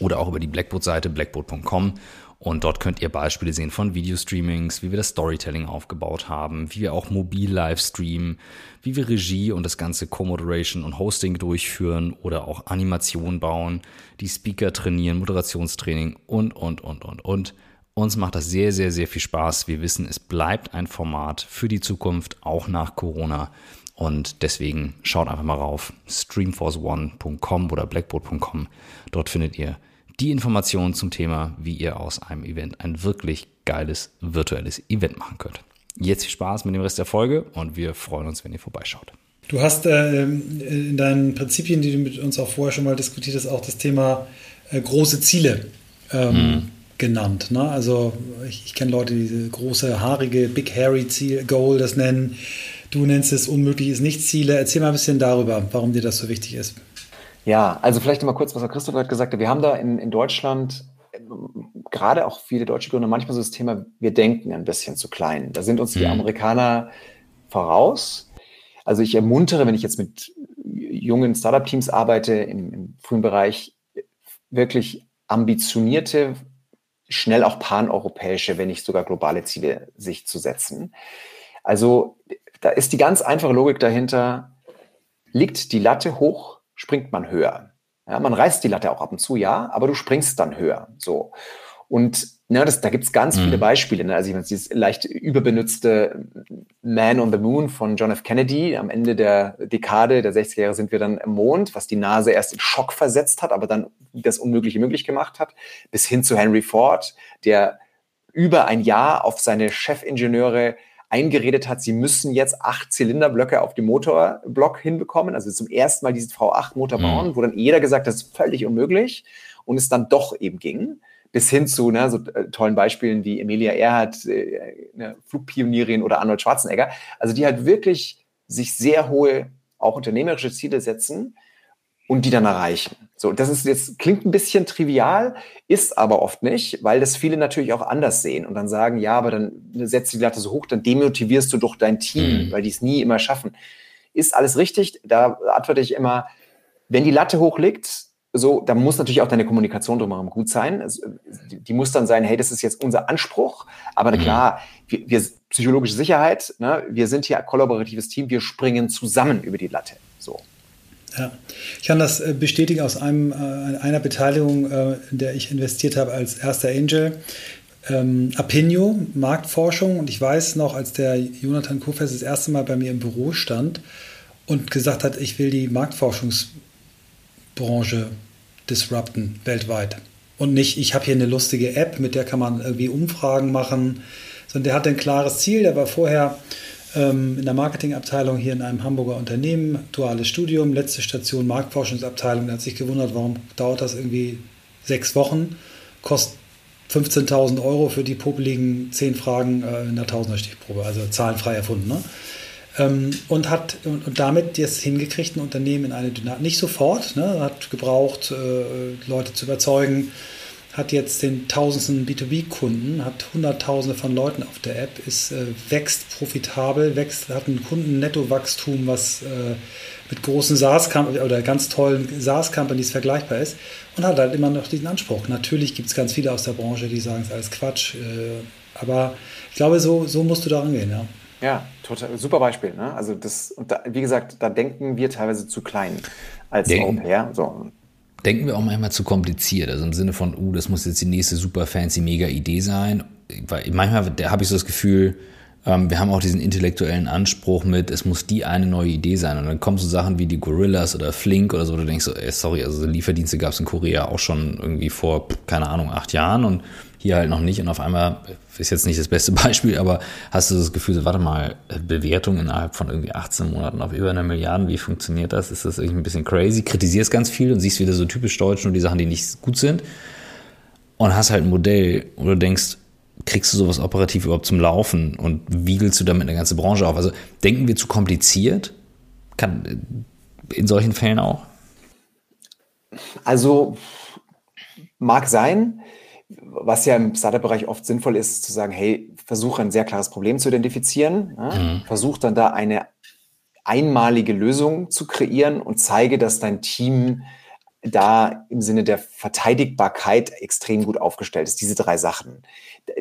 S1: oder auch über die Blackboard-Seite blackboard.com. Und dort könnt ihr Beispiele sehen von Videostreamings, wie wir das Storytelling aufgebaut haben, wie wir auch mobil live streamen, wie wir Regie und das ganze Co-Moderation und Hosting durchführen oder auch Animation bauen, die Speaker trainieren, Moderationstraining und, und, und, und, und. Uns macht das sehr, sehr, sehr viel Spaß. Wir wissen, es bleibt ein Format für die Zukunft, auch nach Corona. Und deswegen schaut einfach mal rauf, streamforceone.com oder blackboard.com. Dort findet ihr die Informationen zum Thema, wie ihr aus einem Event ein wirklich geiles virtuelles Event machen könnt. Jetzt viel Spaß mit dem Rest der Folge und wir freuen uns, wenn ihr vorbeischaut.
S2: Du hast äh, in deinen Prinzipien, die du mit uns auch vorher schon mal diskutiert hast, auch das Thema äh, große Ziele ähm, hm. genannt. Ne? Also ich, ich kenne Leute, die diese große, haarige, Big Hairy Ziel, Goal das nennen. Du nennst es unmöglich ist nicht Ziele. Erzähl mal ein bisschen darüber, warum dir das so wichtig ist.
S3: Ja, also vielleicht mal kurz, was Herr Christoph gerade gesagt hat. Wir haben da in, in Deutschland gerade auch viele deutsche Gründer manchmal so das Thema, wir denken ein bisschen zu klein. Da sind uns die mhm. Amerikaner voraus. Also ich ermuntere, wenn ich jetzt mit jungen Startup-Teams arbeite im, im frühen Bereich, wirklich ambitionierte, schnell auch paneuropäische, wenn nicht sogar globale Ziele sich zu setzen. Also da ist die ganz einfache Logik dahinter, liegt die Latte hoch, springt man höher. Ja, man reißt die Latte auch ab und zu, ja, aber du springst dann höher. So. Und ne, das, da gibt es ganz mhm. viele Beispiele. Ne? Also ich meine, dieses leicht überbenutzte Man on the Moon von John F. Kennedy. Am Ende der Dekade der 60er Jahre sind wir dann im Mond, was die Nase erst in Schock versetzt hat, aber dann das Unmögliche möglich gemacht hat. Bis hin zu Henry Ford, der über ein Jahr auf seine Chefingenieure eingeredet hat, sie müssen jetzt acht Zylinderblöcke auf dem Motorblock hinbekommen, also zum ersten Mal diesen V8-Motor mhm. bauen, mhm. wo dann jeder gesagt hat, das ist völlig unmöglich und es dann doch eben ging. Bis hin zu ne, so äh, tollen Beispielen wie Emilia Earhart, äh, eine Flugpionierin oder Arnold Schwarzenegger, also die halt wirklich sich sehr hohe, auch unternehmerische Ziele setzen und die dann erreichen. So, das ist jetzt klingt ein bisschen trivial, ist aber oft nicht, weil das viele natürlich auch anders sehen und dann sagen, ja, aber dann setzt die Latte so hoch, dann demotivierst du doch dein Team, mhm. weil die es nie immer schaffen. Ist alles richtig? Da antworte ich immer, wenn die Latte hoch liegt, so, dann muss natürlich auch deine Kommunikation drumherum gut sein. Also, die, die, muss dann sein, hey, das ist jetzt unser Anspruch. Aber mhm. klar, wir, wir psychologische Sicherheit, ne, wir sind hier ein kollaboratives Team, wir springen zusammen über die Latte. So.
S2: Ja, ich kann das äh, bestätigen aus einem, äh, einer Beteiligung, äh, in der ich investiert habe als erster Angel. Ähm, Apinio, Marktforschung. Und ich weiß noch, als der Jonathan Kofers das erste Mal bei mir im Büro stand und gesagt hat, ich will die Marktforschungsbranche disrupten weltweit. Und nicht, ich habe hier eine lustige App, mit der kann man irgendwie Umfragen machen, sondern der hat ein klares Ziel. Der war vorher ähm, in der Marketingabteilung hier in einem Hamburger Unternehmen, duales Studium, letzte Station Marktforschungsabteilung. Der hat sich gewundert, warum dauert das irgendwie sechs Wochen, kostet 15.000 Euro für die popeligen zehn Fragen äh, in der Tausender-Stichprobe, also zahlenfrei erfunden. Ne? Ähm, und hat und, und, damit jetzt hingekriegt, ein Unternehmen in eine Dynamik, nicht sofort, ne, hat gebraucht, äh, Leute zu überzeugen, hat jetzt den tausendsten B2B-Kunden, hat hunderttausende von Leuten auf der App, ist, äh, wächst profitabel, wächst, hat ein Kunden-Netto-Wachstum, was äh, mit großen SaaS oder ganz tollen SaaS-Companies vergleichbar ist und hat halt immer noch diesen Anspruch. Natürlich gibt es ganz viele aus der Branche, die sagen, es ist alles Quatsch, äh, aber ich glaube, so, so musst du da rangehen, ja.
S3: Ja, total, super Beispiel. Ne? Also das, und da, wie gesagt, da denken wir teilweise zu klein als Europäer. So
S1: denken wir auch manchmal zu kompliziert. Also im Sinne von, uh, das muss jetzt die nächste super fancy mega Idee sein. Weil manchmal habe ich so das Gefühl, ähm, wir haben auch diesen intellektuellen Anspruch mit, es muss die eine neue Idee sein. Und dann kommen so Sachen wie die Gorillas oder Flink oder so, du denkst so, ey, sorry, also Lieferdienste gab es in Korea auch schon irgendwie vor, keine Ahnung, acht Jahren und hier halt noch nicht und auf einmal, ist jetzt nicht das beste [laughs] Beispiel, aber hast du das Gefühl, warte mal, Bewertung innerhalb von irgendwie 18 Monaten auf über eine Milliarde, wie funktioniert das? Ist das irgendwie ein bisschen crazy? Kritisierst ganz viel und siehst wieder so typisch deutsch und die Sachen, die nicht gut sind und hast halt ein Modell, wo du denkst, kriegst du sowas operativ überhaupt zum Laufen und wiegelst du damit eine ganze Branche auf? Also denken wir zu kompliziert? Kann in solchen Fällen auch?
S3: Also mag sein. Was ja im Startup-Bereich oft sinnvoll ist, zu sagen, hey, versuche ein sehr klares Problem zu identifizieren, ja? mhm. versuch dann da eine einmalige Lösung zu kreieren und zeige, dass dein Team da im Sinne der Verteidigbarkeit extrem gut aufgestellt ist. Diese drei Sachen.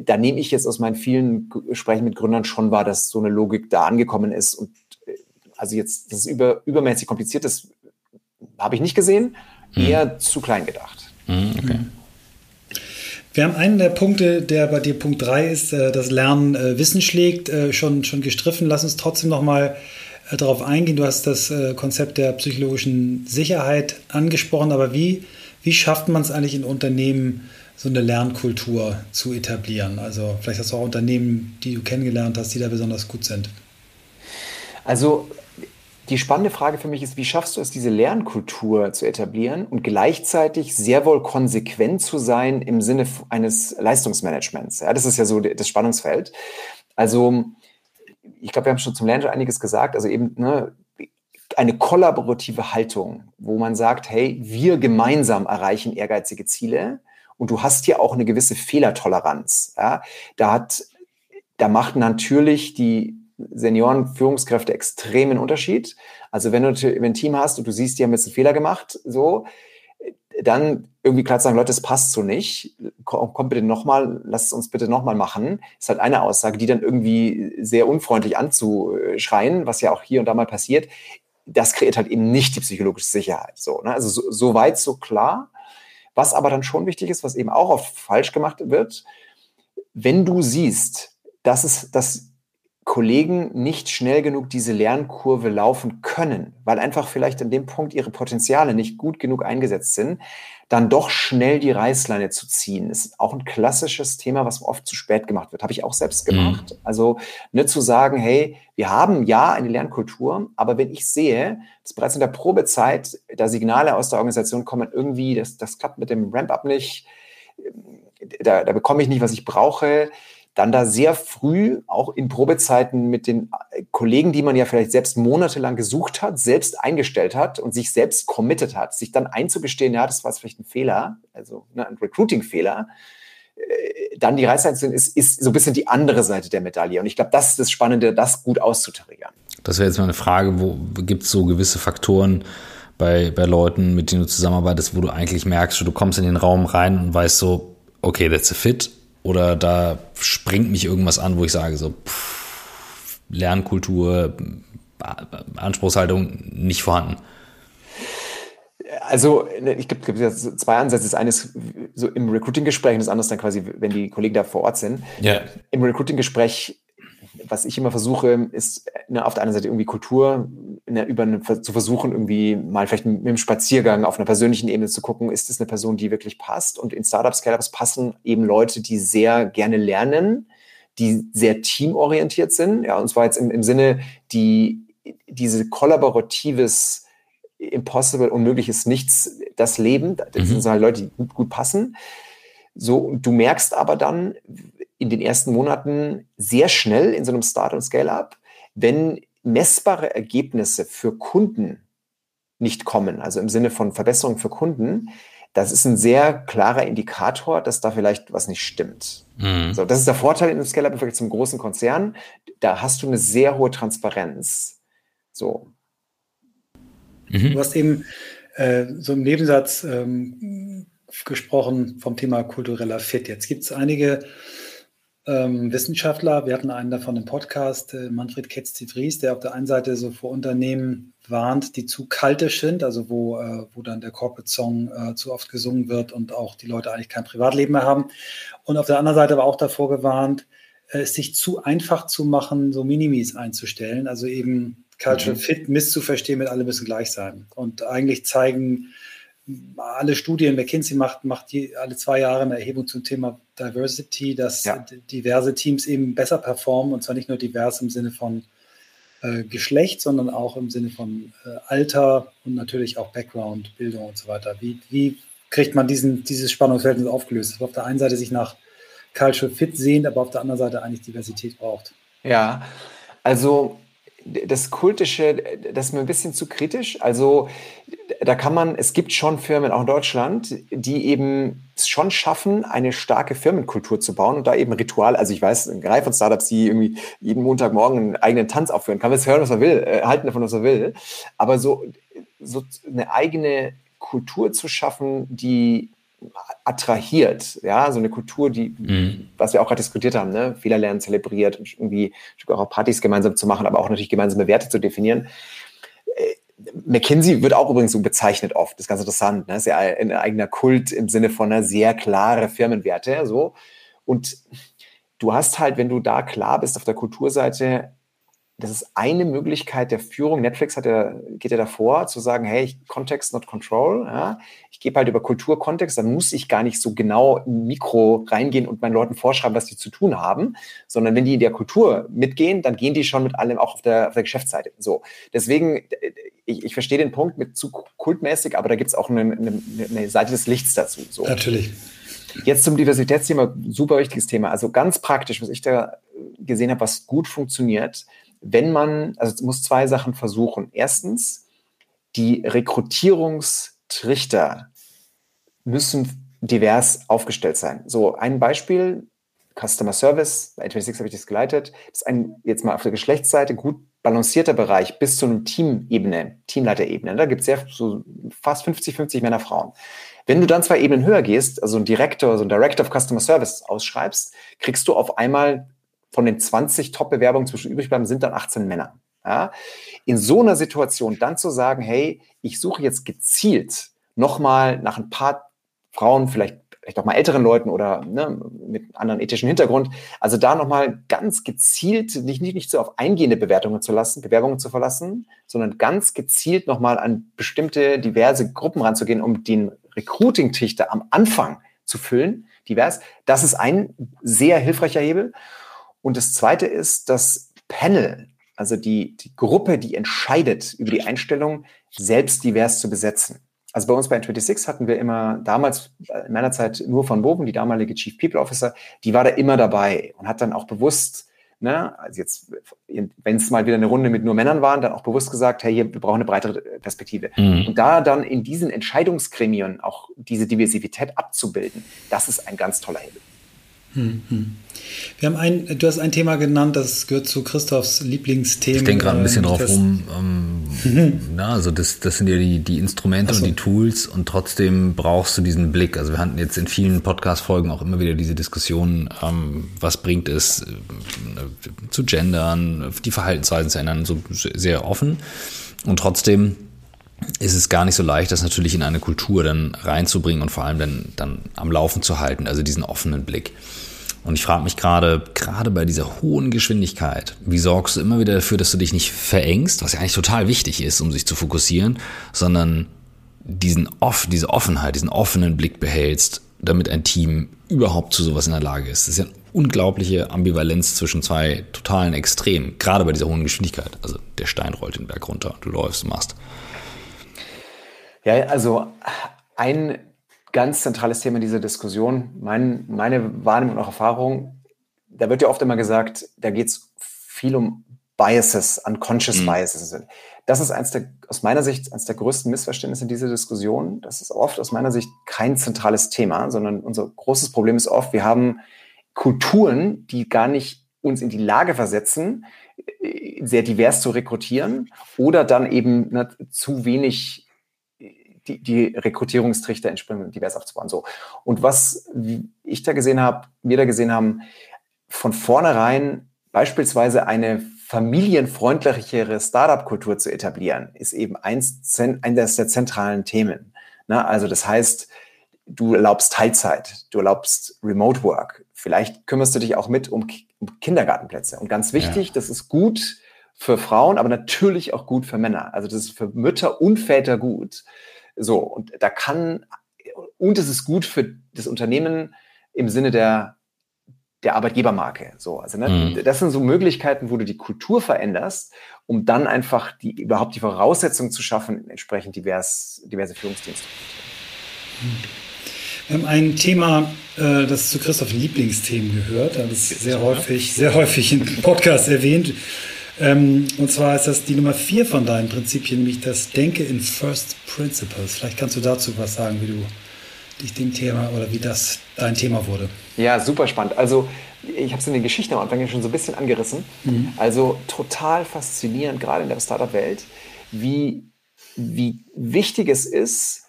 S3: Da nehme ich jetzt aus meinen vielen Gesprächen mit Gründern schon wahr, dass so eine Logik da angekommen ist und äh, also jetzt, dass es über, übermäßig kompliziert ist, habe ich nicht gesehen, mhm. eher zu klein gedacht. Mhm, okay.
S2: Wir haben einen der Punkte, der bei dir Punkt 3 ist, äh, das Lernen äh, Wissen schlägt, schon, schon gestriffen. Lass uns trotzdem nochmal darauf eingehen. Du hast das Konzept der psychologischen Sicherheit angesprochen, aber wie, wie schafft man es eigentlich in Unternehmen, so eine Lernkultur zu etablieren? Also vielleicht hast du auch Unternehmen, die du kennengelernt hast, die da besonders gut sind.
S3: Also die spannende Frage für mich ist, wie schaffst du es, diese Lernkultur zu etablieren und gleichzeitig sehr wohl konsequent zu sein im Sinne eines Leistungsmanagements? Ja, das ist ja so das Spannungsfeld. Also, ich glaube, wir haben schon zum Lernen einiges gesagt. Also eben ne, eine kollaborative Haltung, wo man sagt, hey, wir gemeinsam erreichen ehrgeizige Ziele und du hast hier auch eine gewisse Fehlertoleranz. Ja? Da hat, da macht natürlich die Senioren-Führungskräfte extremen Unterschied. Also wenn du ein Team hast und du siehst, die haben jetzt einen Fehler gemacht, so, dann irgendwie klar sagen, Leute, das passt so nicht. Komm, komm bitte nochmal, lass es uns bitte nochmal machen. Ist halt eine Aussage, die dann irgendwie sehr unfreundlich anzuschreien, was ja auch hier und da mal passiert. Das kreiert halt eben nicht die psychologische Sicherheit. So, ne? Also so, so weit, so klar. Was aber dann schon wichtig ist, was eben auch oft falsch gemacht wird, wenn du siehst, dass es, dass Kollegen nicht schnell genug diese Lernkurve laufen können, weil einfach vielleicht an dem Punkt ihre Potenziale nicht gut genug eingesetzt sind, dann doch schnell die Reißleine zu ziehen. ist auch ein klassisches Thema, was oft zu spät gemacht wird. Habe ich auch selbst mhm. gemacht. Mhm. Also nicht zu sagen, hey, wir haben ja eine Lernkultur, aber wenn ich sehe, dass bereits in der Probezeit da Signale aus der Organisation kommen, irgendwie, das, das klappt mit dem Ramp-up nicht, da, da bekomme ich nicht, was ich brauche, dann da sehr früh auch in Probezeiten mit den Kollegen, die man ja vielleicht selbst monatelang gesucht hat, selbst eingestellt hat und sich selbst committed hat, sich dann einzugestehen, ja, das war vielleicht ein Fehler, also ne, ein Recruiting-Fehler, äh, dann die Reißleine ist, ist so ein bisschen die andere Seite der Medaille. Und ich glaube, das ist das Spannende, das gut auszutriggern.
S1: Das wäre jetzt mal eine Frage, wo gibt es so gewisse Faktoren bei, bei Leuten, mit denen du zusammenarbeitest, wo du eigentlich merkst, du kommst in den Raum rein und weißt so, okay, that's a fit oder da springt mich irgendwas an, wo ich sage, so pff, Lernkultur, Anspruchshaltung nicht vorhanden?
S3: Also ich gibt, gibt jetzt zwei Ansätze. Das eine ist so im Recruiting-Gespräch und das andere ist dann quasi, wenn die Kollegen da vor Ort sind. Ja. Im Recruiting-Gespräch was ich immer versuche, ist ne, auf der einen Seite irgendwie Kultur ne, über eine, zu versuchen, irgendwie mal vielleicht mit einem Spaziergang auf einer persönlichen Ebene zu gucken, ist es eine Person, die wirklich passt? Und in Startups, Scale-Ups passen eben Leute, die sehr gerne lernen, die sehr teamorientiert sind. Ja, und zwar jetzt im, im Sinne, die diese kollaboratives Impossible, unmöglich ist nichts, das Leben. Das mhm. sind halt Leute, die gut, gut passen. So, du merkst aber dann, in den ersten Monaten sehr schnell in so einem Start- und Scale-up, wenn messbare Ergebnisse für Kunden nicht kommen, also im Sinne von Verbesserung für Kunden, das ist ein sehr klarer Indikator, dass da vielleicht was nicht stimmt. Mhm. So, das ist der Vorteil in einem Scale-Up im Vergleich zum großen Konzern. Da hast du eine sehr hohe Transparenz. So.
S2: Mhm. Du hast eben äh, so im Nebensatz ähm, gesprochen vom Thema kultureller Fit. Jetzt gibt es einige ähm, Wissenschaftler. Wir hatten einen davon im Podcast, äh, Manfred Ketz-Vries, der auf der einen Seite so vor Unternehmen warnt, die zu kaltisch sind, also wo, äh, wo dann der Corporate Song äh, zu oft gesungen wird und auch die Leute eigentlich kein Privatleben mehr haben. Und auf der anderen Seite war auch davor gewarnt, äh, es sich zu einfach zu machen, so Minimis einzustellen, also eben Cultural mhm. Fit misszuverstehen, mit alle müssen gleich sein. Und eigentlich zeigen alle Studien, McKinsey macht, macht die, alle zwei Jahre eine Erhebung zum Thema Diversity, dass ja. diverse Teams eben besser performen und zwar nicht nur divers im Sinne von äh, Geschlecht, sondern auch im Sinne von äh, Alter und natürlich auch Background, Bildung und so weiter. Wie, wie kriegt man diesen, dieses Spannungsverhältnis aufgelöst? Dass man auf der einen Seite sich nach Cultural Fit sehnt, aber auf der anderen Seite eigentlich Diversität braucht.
S3: Ja, also das Kultische, das ist mir ein bisschen zu kritisch. Also da kann man, es gibt schon Firmen, auch in Deutschland, die eben es schon schaffen, eine starke Firmenkultur zu bauen und da eben Ritual, also ich weiß, eine Reihe von Startups, die irgendwie jeden Montagmorgen einen eigenen Tanz aufführen, kann man es hören, was er will, äh, halten davon, was er will. Aber so, so eine eigene Kultur zu schaffen, die attrahiert, ja, so eine Kultur, die, mhm. was wir auch gerade diskutiert haben, ne, Fehler lernen, zelebriert und irgendwie auch Partys gemeinsam zu machen, aber auch natürlich gemeinsame Werte zu definieren. Äh, McKinsey wird auch übrigens so bezeichnet oft, das ist ganz interessant, ne, ist ja ein eigener Kult im Sinne von einer sehr klare Firmenwerte, so. Und du hast halt, wenn du da klar bist auf der Kulturseite, das ist eine Möglichkeit der Führung. Netflix hat ja, geht ja davor, zu sagen, hey, Context, not Control. Ja? Ich gebe halt über Kulturkontext, dann muss ich gar nicht so genau im Mikro reingehen und meinen Leuten vorschreiben, was die zu tun haben, sondern wenn die in der Kultur mitgehen, dann gehen die schon mit allem auch auf der, auf der Geschäftsseite. So, deswegen, ich, ich verstehe den Punkt mit zu kultmäßig, aber da gibt es auch eine, eine, eine Seite des Lichts dazu. So.
S2: Natürlich.
S3: Jetzt zum Diversitätsthema, super wichtiges Thema. Also ganz praktisch, was ich da gesehen habe, was gut funktioniert, wenn man, also es muss zwei Sachen versuchen. Erstens, die Rekrutierungstrichter müssen divers aufgestellt sein. So ein Beispiel, Customer Service, bei 26 habe ich das geleitet, das ist ein, jetzt mal auf der Geschlechtsseite, gut balancierter Bereich bis zu einem Teamebene, Teamleiterebene. Da gibt es ja so fast 50, 50 Männer, Frauen. Wenn du dann zwei Ebenen höher gehst, also ein Director, so ein Director of Customer Service ausschreibst, kriegst du auf einmal von den 20 Top-Bewerbungen zwischen übrig bleiben, sind dann 18 Männer. Ja? In so einer Situation dann zu sagen, hey, ich suche jetzt gezielt nochmal nach ein paar Frauen, vielleicht, vielleicht auch mal älteren Leuten oder ne, mit anderen ethischen Hintergrund, also da nochmal ganz gezielt, nicht, nicht, nicht so auf eingehende Bewertungen zu lassen, Bewerbungen zu verlassen, sondern ganz gezielt nochmal an bestimmte diverse Gruppen ranzugehen, um den Recruiting-Trichter am Anfang zu füllen, divers. Das ist ein sehr hilfreicher Hebel. Und das Zweite ist, das Panel, also die, die Gruppe, die entscheidet über die Einstellung, selbst divers zu besetzen. Also bei uns bei N26 hatten wir immer damals in meiner Zeit nur von Bogen, die damalige Chief People Officer, die war da immer dabei und hat dann auch bewusst, ne, also jetzt, wenn es mal wieder eine Runde mit nur Männern waren, dann auch bewusst gesagt, hey, hier, wir brauchen eine breitere Perspektive. Mhm. Und da dann in diesen Entscheidungsgremien auch diese Diversität abzubilden, das ist ein ganz toller Hebel.
S2: Mhm. Wir haben ein, du hast ein Thema genannt, das gehört zu Christophs Lieblingsthemen.
S1: Ich denke gerade ein bisschen äh, drauf rum. Ähm, [laughs] na, also das, das sind ja die, die Instrumente so. und die Tools und trotzdem brauchst du diesen Blick. Also wir hatten jetzt in vielen Podcast-Folgen auch immer wieder diese Diskussion, ähm, was bringt es äh, zu gendern, die Verhaltensweisen zu ändern, so sehr offen. Und trotzdem ist es gar nicht so leicht, das natürlich in eine Kultur dann reinzubringen und vor allem dann, dann am Laufen zu halten, also diesen offenen Blick. Und ich frage mich gerade, gerade bei dieser hohen Geschwindigkeit, wie sorgst du immer wieder dafür, dass du dich nicht verengst, was ja eigentlich total wichtig ist, um sich zu fokussieren, sondern diesen off, diese Offenheit, diesen offenen Blick behältst, damit ein Team überhaupt zu sowas in der Lage ist. Das ist ja eine unglaubliche Ambivalenz zwischen zwei totalen Extremen, gerade bei dieser hohen Geschwindigkeit. Also der Stein rollt den Berg runter, du läufst, machst.
S3: Ja, also ein ganz zentrales Thema dieser Diskussion. Mein, meine Wahrnehmung und auch Erfahrung, da wird ja oft immer gesagt, da geht es viel um Biases, unconscious mhm. Biases. Das ist eins der, aus meiner Sicht eines der größten Missverständnisse in dieser Diskussion. Das ist oft aus meiner Sicht kein zentrales Thema, sondern unser großes Problem ist oft, wir haben Kulturen, die gar nicht uns in die Lage versetzen, sehr divers zu rekrutieren oder dann eben ne, zu wenig die, die Rekrutierungstrichter entsprechend divers aufzubauen. So. Und was ich da gesehen habe, wir da gesehen haben, von vornherein beispielsweise eine familienfreundlichere Startup-Kultur zu etablieren, ist eben eins, eines der zentralen Themen. Na, also das heißt, du erlaubst Teilzeit, du erlaubst Remote Work, vielleicht kümmerst du dich auch mit um, um Kindergartenplätze. Und ganz wichtig, ja. das ist gut für Frauen, aber natürlich auch gut für Männer. Also das ist für Mütter und Väter gut So, und da kann, und es ist gut für das Unternehmen im Sinne der, der Arbeitgebermarke. So, also ne, mhm. das sind so Möglichkeiten, wo du die Kultur veränderst, um dann einfach die, überhaupt die Voraussetzungen zu schaffen, entsprechend divers, diverse Führungsdienste.
S2: Wir haben ein Thema, äh, das zu Christophs Lieblingsthemen gehört. Das ist sehr häufig, sehr häufig im Podcast erwähnt. Ähm, und zwar ist das die Nummer vier von deinen Prinzipien, nämlich das Denke in First Principles. Vielleicht kannst du dazu was sagen, wie du dich dem Thema oder wie das dein Thema wurde.
S3: Ja, super spannend. Also ich habe es in der Geschichte am Anfang ja schon so ein bisschen angerissen. Mhm. Also total faszinierend, gerade in der Startup-Welt, wie, wie wichtig es ist,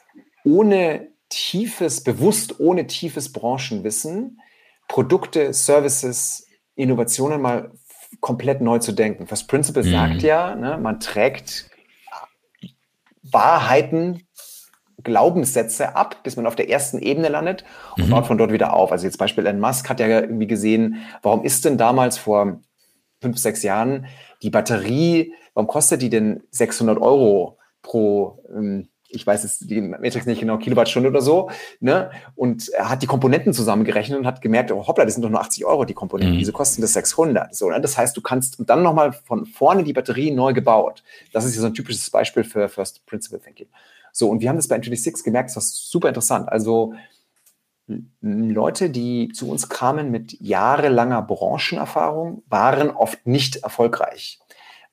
S3: ohne tiefes, bewusst ohne tiefes Branchenwissen, Produkte, Services, Innovationen mal komplett neu zu denken. First Principle mhm. sagt ja, ne, man trägt Wahrheiten, Glaubenssätze ab, bis man auf der ersten Ebene landet und mhm. baut von dort wieder auf. Also jetzt Beispiel Elon Musk hat ja irgendwie gesehen, warum ist denn damals vor fünf, sechs Jahren die Batterie, warum kostet die denn 600 Euro pro ähm, ich weiß es die Matrix nicht genau, Kilowattstunde oder so, ne? Und er hat die Komponenten zusammengerechnet und hat gemerkt, oh hoppla, das sind doch nur 80 Euro die Komponenten, mhm. kosten das 600? So, ne? Das heißt, du kannst und dann nochmal von vorne die Batterie neu gebaut. Das ist ja so ein typisches Beispiel für First Principle Thinking. So, und wir haben das bei N26 gemerkt, das war super interessant. Also Leute, die zu uns kamen mit jahrelanger Branchenerfahrung, waren oft nicht erfolgreich,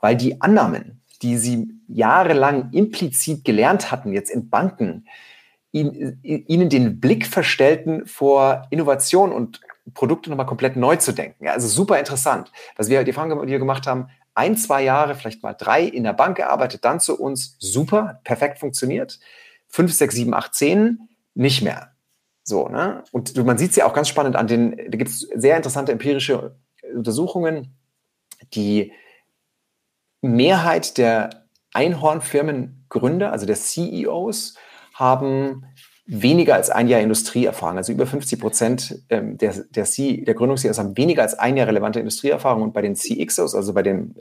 S3: weil die Annahmen, die sie jahrelang implizit gelernt hatten, jetzt in Banken, ihnen den Blick verstellten vor Innovation und Produkte nochmal komplett neu zu denken. Also super interessant. Was wir, die Erfahrung, die wir gemacht haben, ein, zwei Jahre, vielleicht mal drei in der Bank gearbeitet, dann zu uns, super, perfekt funktioniert. Fünf, sechs, sieben, acht, zehn, nicht mehr. So, ne? Und man sieht es ja auch ganz spannend an den, da gibt es sehr interessante empirische Untersuchungen, die Mehrheit der Einhornfirmengründer, also der CEOs, haben weniger als ein Jahr Industrieerfahrung. Also über 50 Prozent ähm, der, der, C, der Gründungs-CEOs haben weniger als ein Jahr relevante Industrieerfahrung und bei den CXOs, also bei dem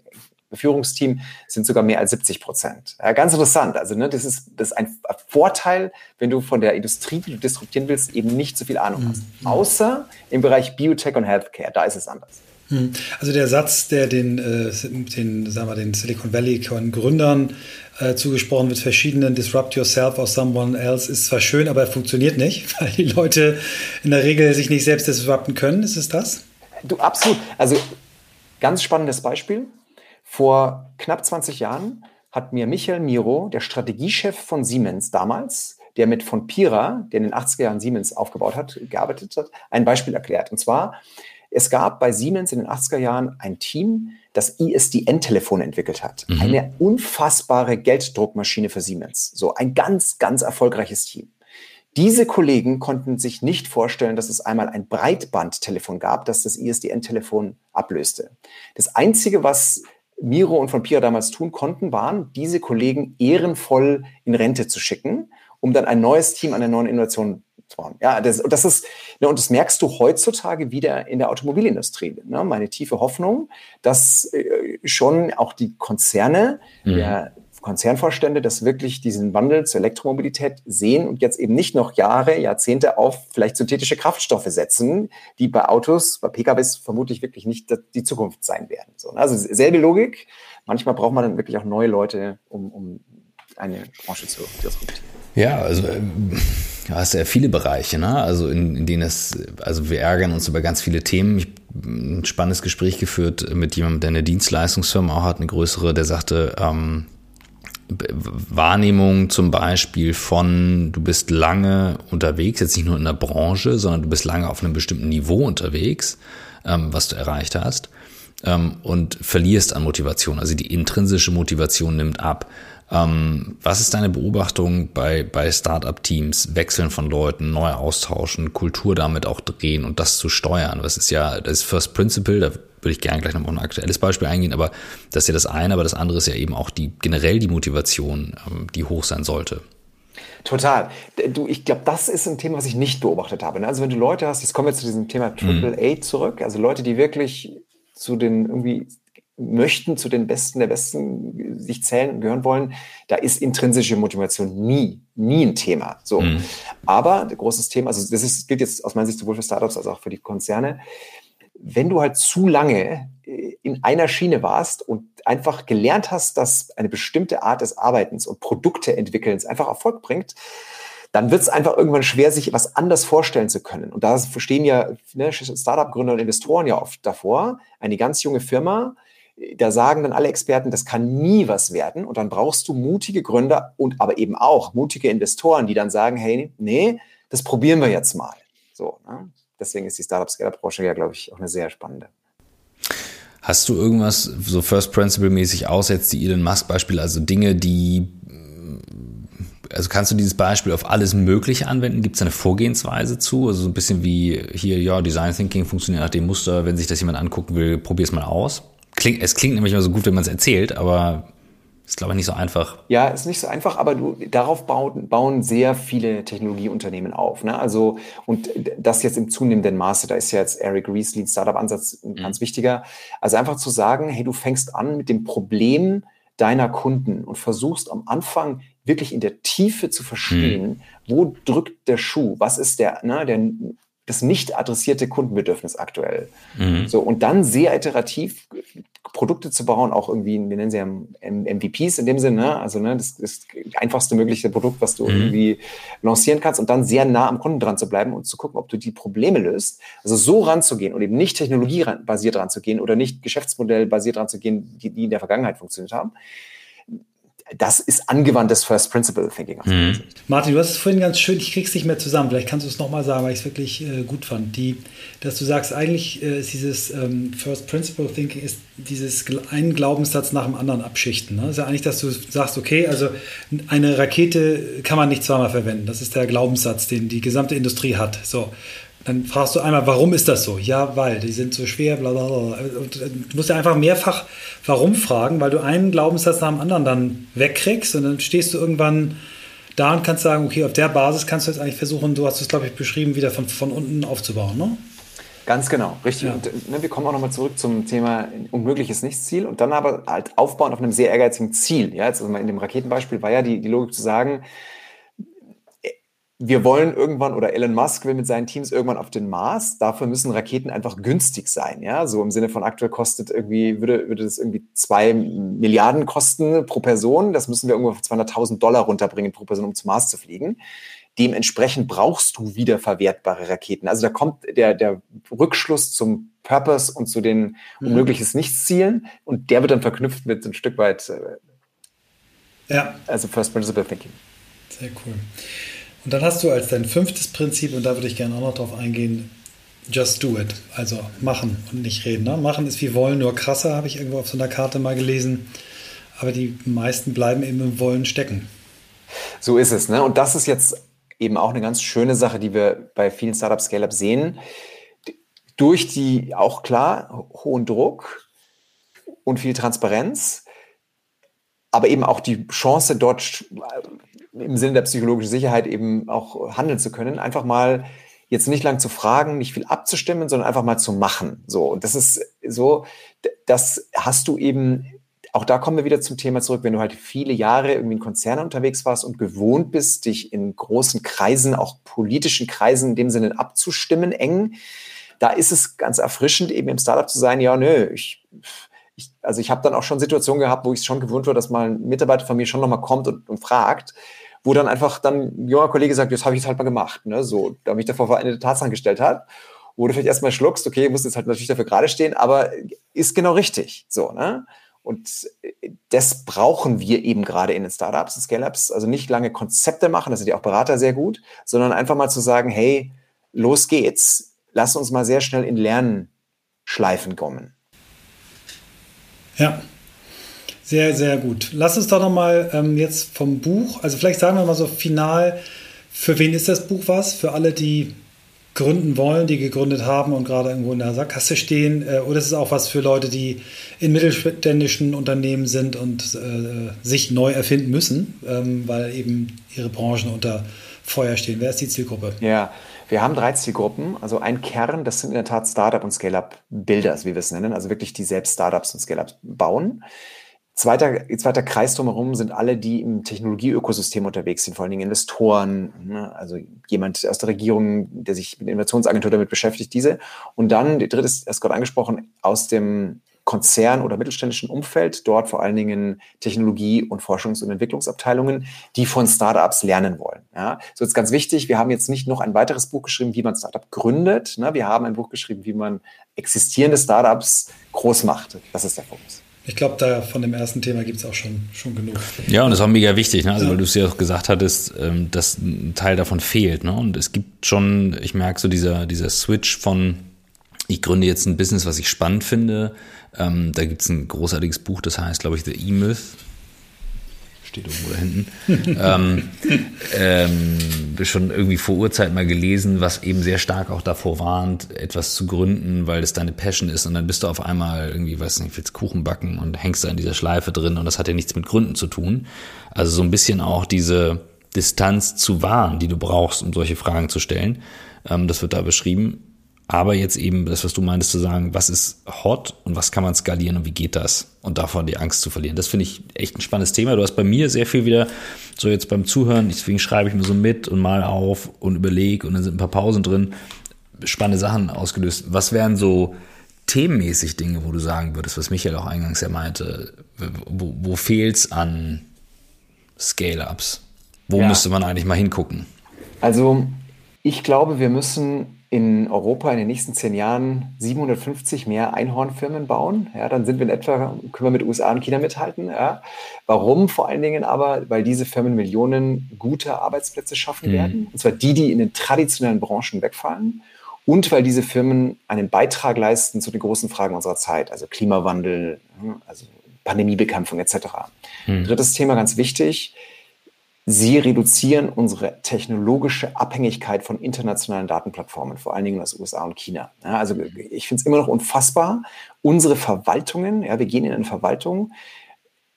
S3: Führungsteam, sind sogar mehr als 70 Prozent. Ja, ganz interessant. Also ne, das, ist, das ist ein Vorteil, wenn du von der Industrie, die du disruptieren willst, eben nicht so viel Ahnung hast. Mhm. Außer im Bereich Biotech und Healthcare, da ist es anders.
S2: Hm. Also der Satz, der den, äh, den, sagen wir, den Silicon Valley Gründern äh, zugesprochen wird, verschiedenen Disrupt yourself or someone else, ist zwar schön, aber er funktioniert nicht, [laughs] weil die Leute in der Regel sich nicht selbst disrupten können. Ist es das?
S3: Du, absolut. Also ganz spannendes Beispiel. Vor knapp 20 Jahren hat mir Michael Miro, der Strategiechef von Siemens damals, der mit von Pira, der in den 80er Jahren Siemens aufgebaut hat, gearbeitet hat, ein Beispiel erklärt. Und zwar, es gab bei Siemens in den 80er Jahren ein Team, das ISDN-Telefon entwickelt hat. Mhm. Eine unfassbare Gelddruckmaschine für Siemens. So ein ganz, ganz erfolgreiches Team. Diese Kollegen konnten sich nicht vorstellen, dass es einmal ein Breitbandtelefon gab, das das ISDN-Telefon ablöste. Das Einzige, was Miro und von Pia damals tun konnten, waren, diese Kollegen ehrenvoll in Rente zu schicken, um dann ein neues Team an der neuen Innovation Form. Ja, das, das ist, ne, und das merkst du heutzutage wieder in der Automobilindustrie. Ne? Meine tiefe Hoffnung, dass äh, schon auch die Konzerne, mhm. der Konzernvorstände, das wirklich diesen Wandel zur Elektromobilität sehen und jetzt eben nicht noch Jahre, Jahrzehnte auf vielleicht synthetische Kraftstoffe setzen, die bei Autos, bei PKWs vermutlich wirklich nicht die Zukunft sein werden. So, ne? also selbe Logik. Manchmal braucht man dann wirklich auch neue Leute, um, um eine Branche zu disruptieren.
S1: Ja, also äh, du hast ja viele Bereiche, ne? Also in, in denen es, also wir ärgern uns über ganz viele Themen. Ich ein spannendes Gespräch geführt mit jemandem, der eine Dienstleistungsfirma auch hat, eine größere, der sagte, ähm, Wahrnehmung zum Beispiel von, du bist lange unterwegs, jetzt nicht nur in der Branche, sondern du bist lange auf einem bestimmten Niveau unterwegs, ähm, was du erreicht hast, ähm, und verlierst an Motivation. Also die intrinsische Motivation nimmt ab. Ähm, was ist deine Beobachtung bei, bei Startup-Teams? Wechseln von Leuten, neu austauschen, Kultur damit auch drehen und das zu steuern. Was ist ja, das ist First Principle, da würde ich gerne gleich noch mal ein aktuelles Beispiel eingehen, aber das ist ja das eine, aber das andere ist ja eben auch die generell die Motivation, ähm, die hoch sein sollte.
S3: Total. Du, ich glaube, das ist ein Thema, was ich nicht beobachtet habe. Ne? Also wenn du Leute hast, jetzt kommen wir zu diesem Thema Triple A zurück, also Leute, die wirklich zu den irgendwie möchten zu den Besten der Besten sich zählen, gehören wollen, da ist intrinsische Motivation nie, nie ein Thema. So. Mhm. Aber großes Thema, also das ist, gilt jetzt aus meiner Sicht sowohl für Startups als auch für die Konzerne. Wenn du halt zu lange äh, in einer Schiene warst und einfach gelernt hast, dass eine bestimmte Art des Arbeitens und Produkte entwickelns einfach Erfolg bringt, dann wird es einfach irgendwann schwer, sich was anders vorstellen zu können. Und da stehen ja ne, Startup-Gründer und Investoren ja oft davor. Eine ganz junge Firma, da sagen dann alle Experten, das kann nie was werden. Und dann brauchst du mutige Gründer und aber eben auch mutige Investoren, die dann sagen, hey, nee, das probieren wir jetzt mal. So, ne? Deswegen ist die Startup-Scale-Up-Branche ja, glaube ich, auch eine sehr spannende.
S1: Hast du irgendwas so First Principle-mäßig aussetzt, die Elon Musk-Beispiel, also Dinge, die also kannst du dieses Beispiel auf alles Mögliche anwenden? Gibt es eine Vorgehensweise zu? Also so ein bisschen wie hier, ja, Design Thinking funktioniert nach dem Muster, wenn sich das jemand angucken will, probier es mal aus. Klingt, es klingt nämlich immer so gut, wenn man es erzählt, aber ist, glaube ich, nicht so einfach.
S3: Ja, ist nicht so einfach, aber du, darauf bauen, bauen sehr viele Technologieunternehmen auf. Ne? Also, und das jetzt im zunehmenden Maße, da ist ja jetzt Eric Ries, Lead Startup-Ansatz, ein mhm. ganz wichtiger. Also einfach zu sagen, hey, du fängst an mit dem Problem deiner Kunden und versuchst am Anfang wirklich in der Tiefe zu verstehen, mhm. wo drückt der Schuh, was ist der, ne, der das nicht adressierte Kundenbedürfnis aktuell. Mhm. So, und dann sehr iterativ Produkte zu bauen, auch irgendwie, wir nennen sie ja MVPs in dem Sinne, ne? also ne, das ist das einfachste mögliche Produkt, was du mhm. irgendwie lancieren kannst und dann sehr nah am Kunden dran zu bleiben und zu gucken, ob du die Probleme löst. Also so ranzugehen und eben nicht technologiebasiert ranzugehen oder nicht geschäftsmodellbasiert ranzugehen, die, die in der Vergangenheit funktioniert haben das ist angewandtes First Principle Thinking.
S2: Mhm. Martin, du hast es vorhin ganz schön, ich krieg's nicht mehr zusammen, vielleicht kannst du es nochmal sagen, weil ich es wirklich äh, gut fand. Die, dass du sagst, eigentlich äh, ist dieses ähm, First Principle Thinking ist dieses einen Glaubenssatz nach dem anderen abschichten. Ne? Das ist ja eigentlich, dass du sagst, okay, also eine Rakete kann man nicht zweimal verwenden. Das ist der Glaubenssatz, den die gesamte Industrie hat. So. Dann fragst du einmal, warum ist das so? Ja, weil die sind so schwer, bla bla bla. Äh, du musst ja einfach mehrfach warum fragen, weil du einen Glaubenssatz nach dem anderen dann wegkriegst und dann stehst du irgendwann da und kannst sagen, okay, auf der Basis kannst du jetzt eigentlich versuchen, du hast es, glaube ich, beschrieben, wieder von, von unten aufzubauen, ne?
S3: Ganz genau, richtig. Ja. Und ne, wir kommen auch nochmal zurück zum Thema unmögliches Nichtziel und dann aber halt aufbauen auf einem sehr ehrgeizigen Ziel. Ja, jetzt also in dem Raketenbeispiel war ja die, die Logik zu sagen, wir wollen irgendwann oder Elon Musk will mit seinen Teams irgendwann auf den Mars. Dafür müssen Raketen einfach günstig sein. Ja, so im Sinne von aktuell kostet irgendwie, würde, würde das irgendwie zwei Milliarden kosten pro Person. Das müssen wir irgendwo auf 200.000 Dollar runterbringen pro Person, um zum Mars zu fliegen. Dementsprechend brauchst du wiederverwertbare Raketen. Also da kommt der, der Rückschluss zum Purpose und zu den mhm. unmögliches Nichtszielen und der wird dann verknüpft mit ein Stück weit, äh, ja. also First Principle Thinking.
S2: Sehr cool. Und dann hast du als dein fünftes Prinzip, und da würde ich gerne auch noch drauf eingehen, just do it. Also machen und nicht reden. Ne? Machen ist wie wollen, nur krasser, habe ich irgendwo auf so einer Karte mal gelesen. Aber die meisten bleiben eben im Wollen stecken.
S3: So ist es. Ne? Und das ist jetzt eben auch eine ganz schöne Sache, die wir bei vielen Startups Scale-Up sehen. Durch die auch klar hohen Druck und viel Transparenz, aber eben auch die Chance, dort im Sinne der psychologischen Sicherheit eben auch handeln zu können, einfach mal jetzt nicht lang zu fragen, nicht viel abzustimmen, sondern einfach mal zu machen. So, und das ist so, das hast du eben, auch da kommen wir wieder zum Thema zurück, wenn du halt viele Jahre irgendwie in Konzernen unterwegs warst und gewohnt bist, dich in großen Kreisen, auch politischen Kreisen in dem Sinne abzustimmen, eng, da ist es ganz erfrischend, eben im Startup zu sein, ja, nö, ich, ich also ich habe dann auch schon Situationen gehabt, wo ich schon gewohnt war, dass mal ein Mitarbeiter von mir schon nochmal kommt und, und fragt wo dann einfach dann ein junger Kollege sagt, das habe ich jetzt halt mal gemacht, ne? so, da mich davor eine Tatsache gestellt hat, wo du vielleicht erstmal schluckst, okay, musst jetzt halt natürlich dafür gerade stehen, aber ist genau richtig, so, ne? Und das brauchen wir eben gerade in den Startups, in Scale-Ups. Also nicht lange Konzepte machen, das sind ja auch Berater sehr gut, sondern einfach mal zu sagen, hey, los geht's. Lass uns mal sehr schnell in Lernschleifen kommen.
S2: Ja, sehr, sehr gut. Lass uns doch nochmal ähm, jetzt vom Buch, also vielleicht sagen wir mal so final, für wen ist das Buch was? Für alle, die gründen wollen, die gegründet haben und gerade irgendwo in der Sackgasse stehen? Äh, oder ist es auch was für Leute, die in mittelständischen Unternehmen sind und äh, sich neu erfinden müssen, ähm, weil eben ihre Branchen unter Feuer stehen? Wer ist die Zielgruppe?
S3: Ja, wir haben drei Zielgruppen. Also ein Kern, das sind in der Tat Startup und Scale-Up-Builders, wie wir es nennen. Also wirklich die selbst Startups und Scale-Ups bauen. Zweiter, zweiter Kreis drumherum sind alle, die im Technologieökosystem unterwegs sind, vor allen Dingen Investoren, ne? also jemand aus der Regierung, der sich mit Innovationsagentur damit beschäftigt, diese. Und dann, die dritte ist erst gerade angesprochen, aus dem Konzern- oder mittelständischen Umfeld, dort vor allen Dingen Technologie- und Forschungs- und Entwicklungsabteilungen, die von Startups lernen wollen. Ja, so ist ganz wichtig. Wir haben jetzt nicht noch ein weiteres Buch geschrieben, wie man Startup gründet. Ne? Wir haben ein Buch geschrieben, wie man existierende Startups groß macht. Das ist der Fokus.
S2: Ich glaube, da von dem ersten Thema gibt es auch schon, schon genug.
S1: Ja, und das ist auch mega wichtig, ne? also ja. weil du es ja auch gesagt hattest, ähm, dass ein Teil davon fehlt. Ne? Und es gibt schon, ich merke so dieser, dieser Switch von, ich gründe jetzt ein Business, was ich spannend finde, ähm, da gibt es ein großartiges Buch, das heißt, glaube ich, The E-Myth. Steht irgendwo da hinten. [laughs] ähm, ähm, schon irgendwie vor Urzeit mal gelesen, was eben sehr stark auch davor warnt, etwas zu gründen, weil es deine Passion ist und dann bist du auf einmal irgendwie, weiß nicht, willst Kuchen backen und hängst da in dieser Schleife drin und das hat ja nichts mit Gründen zu tun. Also so ein bisschen auch diese Distanz zu wahren, die du brauchst, um solche Fragen zu stellen. Ähm, das wird da beschrieben. Aber jetzt eben das, was du meinst, zu sagen, was ist hot und was kann man skalieren und wie geht das? Und davon die Angst zu verlieren. Das finde ich echt ein spannendes Thema. Du hast bei mir sehr viel wieder so jetzt beim Zuhören, deswegen schreibe ich mir so mit und mal auf und überlege und dann sind ein paar Pausen drin, spannende Sachen ausgelöst. Was wären so themenmäßig Dinge, wo du sagen würdest, was Michael auch eingangs ja meinte, wo, wo fehlt's an Scale-Ups? Wo ja. müsste man eigentlich mal hingucken?
S3: Also ich glaube, wir müssen in Europa in den nächsten zehn Jahren 750 mehr Einhornfirmen bauen. Ja, dann sind wir in etwa, können wir mit USA und China mithalten. Ja. Warum? Vor allen Dingen aber, weil diese Firmen Millionen gute Arbeitsplätze schaffen mhm. werden. Und zwar die, die in den traditionellen Branchen wegfallen. Und weil diese Firmen einen Beitrag leisten zu den großen Fragen unserer Zeit, also Klimawandel, also Pandemiebekämpfung etc. Mhm. Drittes Thema, ganz wichtig, Sie reduzieren unsere technologische Abhängigkeit von internationalen Datenplattformen, vor allen Dingen aus USA und China. Ja, also ich finde es immer noch unfassbar. Unsere Verwaltungen, ja, wir gehen in eine Verwaltung,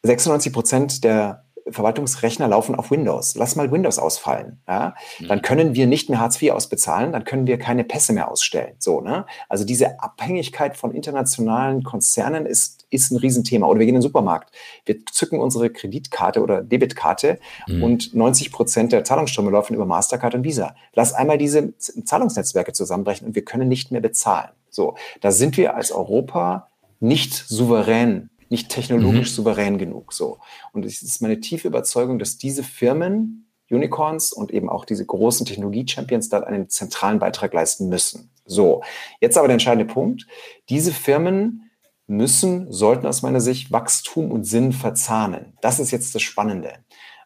S3: 96 Prozent der Verwaltungsrechner laufen auf Windows. Lass mal Windows ausfallen. Ja? Dann mhm. können wir nicht mehr Hartz IV ausbezahlen, dann können wir keine Pässe mehr ausstellen. So, ne? Also diese Abhängigkeit von internationalen Konzernen ist, ist ein Riesenthema. Oder wir gehen in den Supermarkt, wir zücken unsere Kreditkarte oder Debitkarte mhm. und 90 Prozent der Zahlungsströme laufen über Mastercard und Visa. Lass einmal diese Zahlungsnetzwerke zusammenbrechen und wir können nicht mehr bezahlen. So, da sind wir als Europa nicht souverän nicht technologisch mhm. souverän genug. So. Und es ist meine tiefe Überzeugung, dass diese Firmen, Unicorns und eben auch diese großen Technologie-Champions da einen zentralen Beitrag leisten müssen. So, jetzt aber der entscheidende Punkt. Diese Firmen müssen, sollten aus meiner Sicht Wachstum und Sinn verzahnen. Das ist jetzt das Spannende.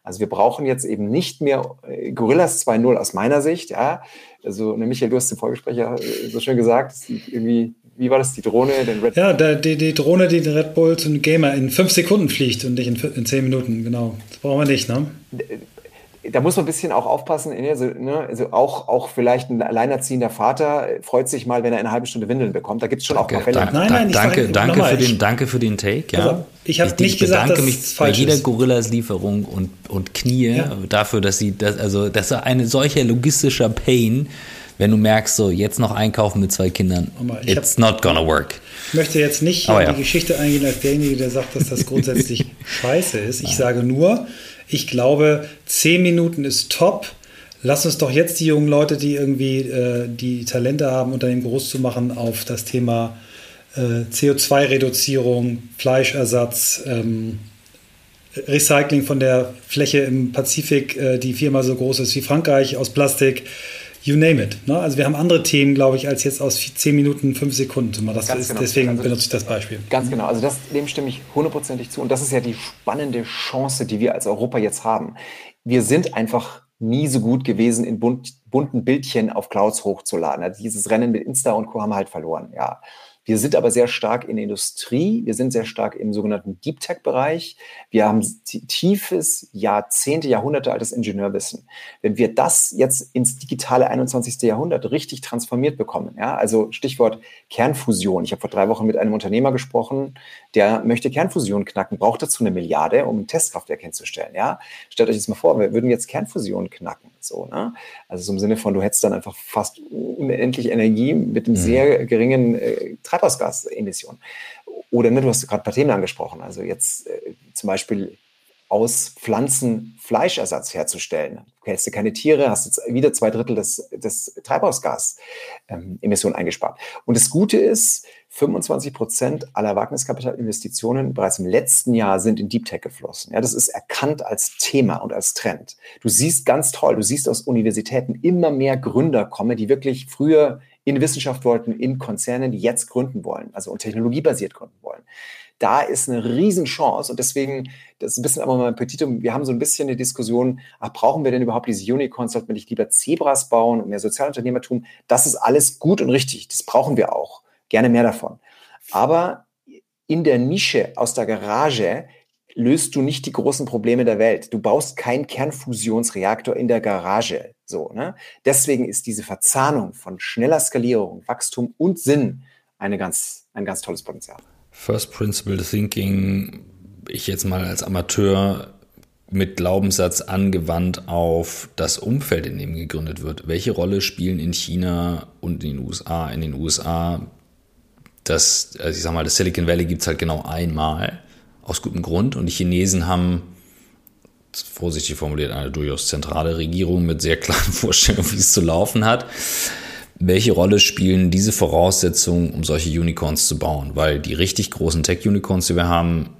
S3: Also wir brauchen jetzt eben nicht mehr äh, Gorillas 2.0 aus meiner Sicht, ja. Also, ne, Michael, du hast im Vorgespräch ja äh, so schön gesagt, irgendwie wie war das, die Drohne,
S2: den Red Ja, der, die, die Drohne, die den Red Bull zum Gamer in fünf Sekunden fliegt und nicht in, in zehn Minuten, genau. Das brauchen wir nicht, ne?
S3: Da muss man ein bisschen auch aufpassen, also, ne, also auch, auch vielleicht ein alleinerziehender Vater freut sich mal, wenn er eine halbe Stunde Windeln bekommt. Da gibt es schon
S1: danke,
S3: auch mal Fälle.
S1: Danke, nein, nein, danke, sage, danke, für den, danke für den Take. Ja. Also,
S2: ich habe nicht gesagt, dass
S1: mich
S2: es
S1: falsch bei jeder Gorillas-Lieferung und, und Knie ja. dafür, dass sie, das, also das ist ein solcher logistischer Pain, wenn du merkst, so jetzt noch einkaufen mit zwei Kindern, it's hab, not gonna work.
S2: Ich möchte jetzt nicht in ja. die Geschichte eingehen als derjenige, der sagt, dass das grundsätzlich [laughs] scheiße ist. Ich sage nur, ich glaube, zehn Minuten ist top. Lass uns doch jetzt die jungen Leute, die irgendwie äh, die Talente haben, Unternehmen groß zu machen, auf das Thema äh, CO2-Reduzierung, Fleischersatz, ähm, Recycling von der Fläche im Pazifik, äh, die viermal so groß ist wie Frankreich, aus Plastik you name it. Ne? Also wir haben andere Themen, glaube ich, als jetzt aus 10 Minuten, 5 Sekunden. Das ist, genau. Deswegen also, benutze ich das Beispiel.
S3: Ganz genau. Also das, dem stimme ich hundertprozentig zu. Und das ist ja die spannende Chance, die wir als Europa jetzt haben. Wir sind einfach nie so gut gewesen, in bunt, bunten Bildchen auf Clouds hochzuladen. Also dieses Rennen mit Insta und Co. haben wir halt verloren. Ja. Wir sind aber sehr stark in der Industrie, wir sind sehr stark im sogenannten Deep Tech-Bereich. Wir haben tiefes, Jahrzehnte, Jahrhunderte altes Ingenieurwissen. Wenn wir das jetzt ins digitale 21. Jahrhundert richtig transformiert bekommen, ja, also Stichwort Kernfusion. Ich habe vor drei Wochen mit einem Unternehmer gesprochen, der möchte Kernfusion knacken, braucht dazu eine Milliarde, um ein Testkraftwerk hinzustellen. Ja? Stellt euch jetzt mal vor, wir würden jetzt Kernfusion knacken. So, ne? Also so im Sinne von, du hättest dann einfach fast unendlich Energie mit einem mhm. sehr geringen äh, Treibhausgasemissionen. Oder ne, du hast gerade ein paar Themen angesprochen. Also jetzt äh, zum Beispiel aus Pflanzen Fleischersatz herzustellen. Du hältst dir keine Tiere, hast jetzt wieder zwei Drittel des, des Treibhausgasemissionen ähm, eingespart. Und das Gute ist, 25 Prozent aller Wagniskapitalinvestitionen bereits im letzten Jahr sind in Deep Tech geflossen. Ja, das ist erkannt als Thema und als Trend. Du siehst ganz toll, du siehst aus Universitäten immer mehr Gründer kommen, die wirklich früher in Wissenschaft wollten, in Konzernen, die jetzt gründen wollen, also und technologiebasiert gründen wollen. Da ist eine Riesenchance und deswegen, das ist ein bisschen aber mein Petitum, wir haben so ein bisschen eine Diskussion, ach, brauchen wir denn überhaupt diese Unicorns, sollten wir nicht lieber Zebras bauen und mehr Sozialunternehmertum? Das ist alles gut und richtig, das brauchen wir auch gerne mehr davon. Aber in der Nische aus der Garage löst du nicht die großen Probleme der Welt. Du baust keinen Kernfusionsreaktor in der Garage. So, ne? Deswegen ist diese Verzahnung von schneller Skalierung, Wachstum und Sinn eine ganz, ein ganz tolles Potenzial.
S1: First Principle Thinking, ich jetzt mal als Amateur mit Glaubenssatz angewandt auf das Umfeld, in dem gegründet wird. Welche Rolle spielen in China und in den USA, in den USA das, also ich sag mal, das Silicon Valley gibt es halt genau einmal, aus gutem Grund. Und die Chinesen haben, vorsichtig formuliert, eine durchaus zentrale Regierung mit sehr klaren [laughs] Vorstellungen, wie es zu laufen hat. Welche Rolle spielen diese Voraussetzungen, um solche Unicorns zu bauen? Weil die richtig großen Tech-Unicorns, die wir haben,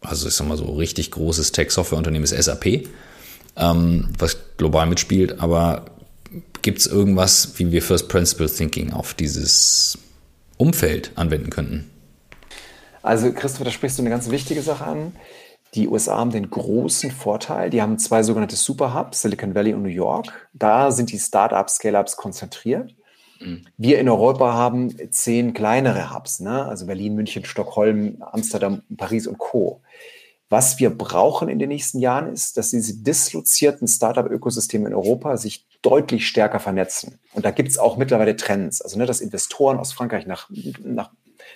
S1: also ich sag mal so, richtig großes Tech-Software-Unternehmen ist SAP, ähm, was global mitspielt, aber gibt es irgendwas, wie wir First Principle Thinking auf dieses Umfeld anwenden könnten?
S3: Also Christopher, da sprichst du eine ganz wichtige Sache an. Die USA haben den großen Vorteil, die haben zwei sogenannte Superhubs, Silicon Valley und New York. Da sind die Startups, Scale-Ups konzentriert. Mhm. Wir in Europa haben zehn kleinere Hubs, ne? also Berlin, München, Stockholm, Amsterdam, Paris und Co. Was wir brauchen in den nächsten Jahren ist, dass diese dislozierten Startup-Ökosysteme in Europa sich deutlich stärker vernetzen. Und da gibt es auch mittlerweile Trends. Also, ne, dass Investoren aus Frankreich nach, nach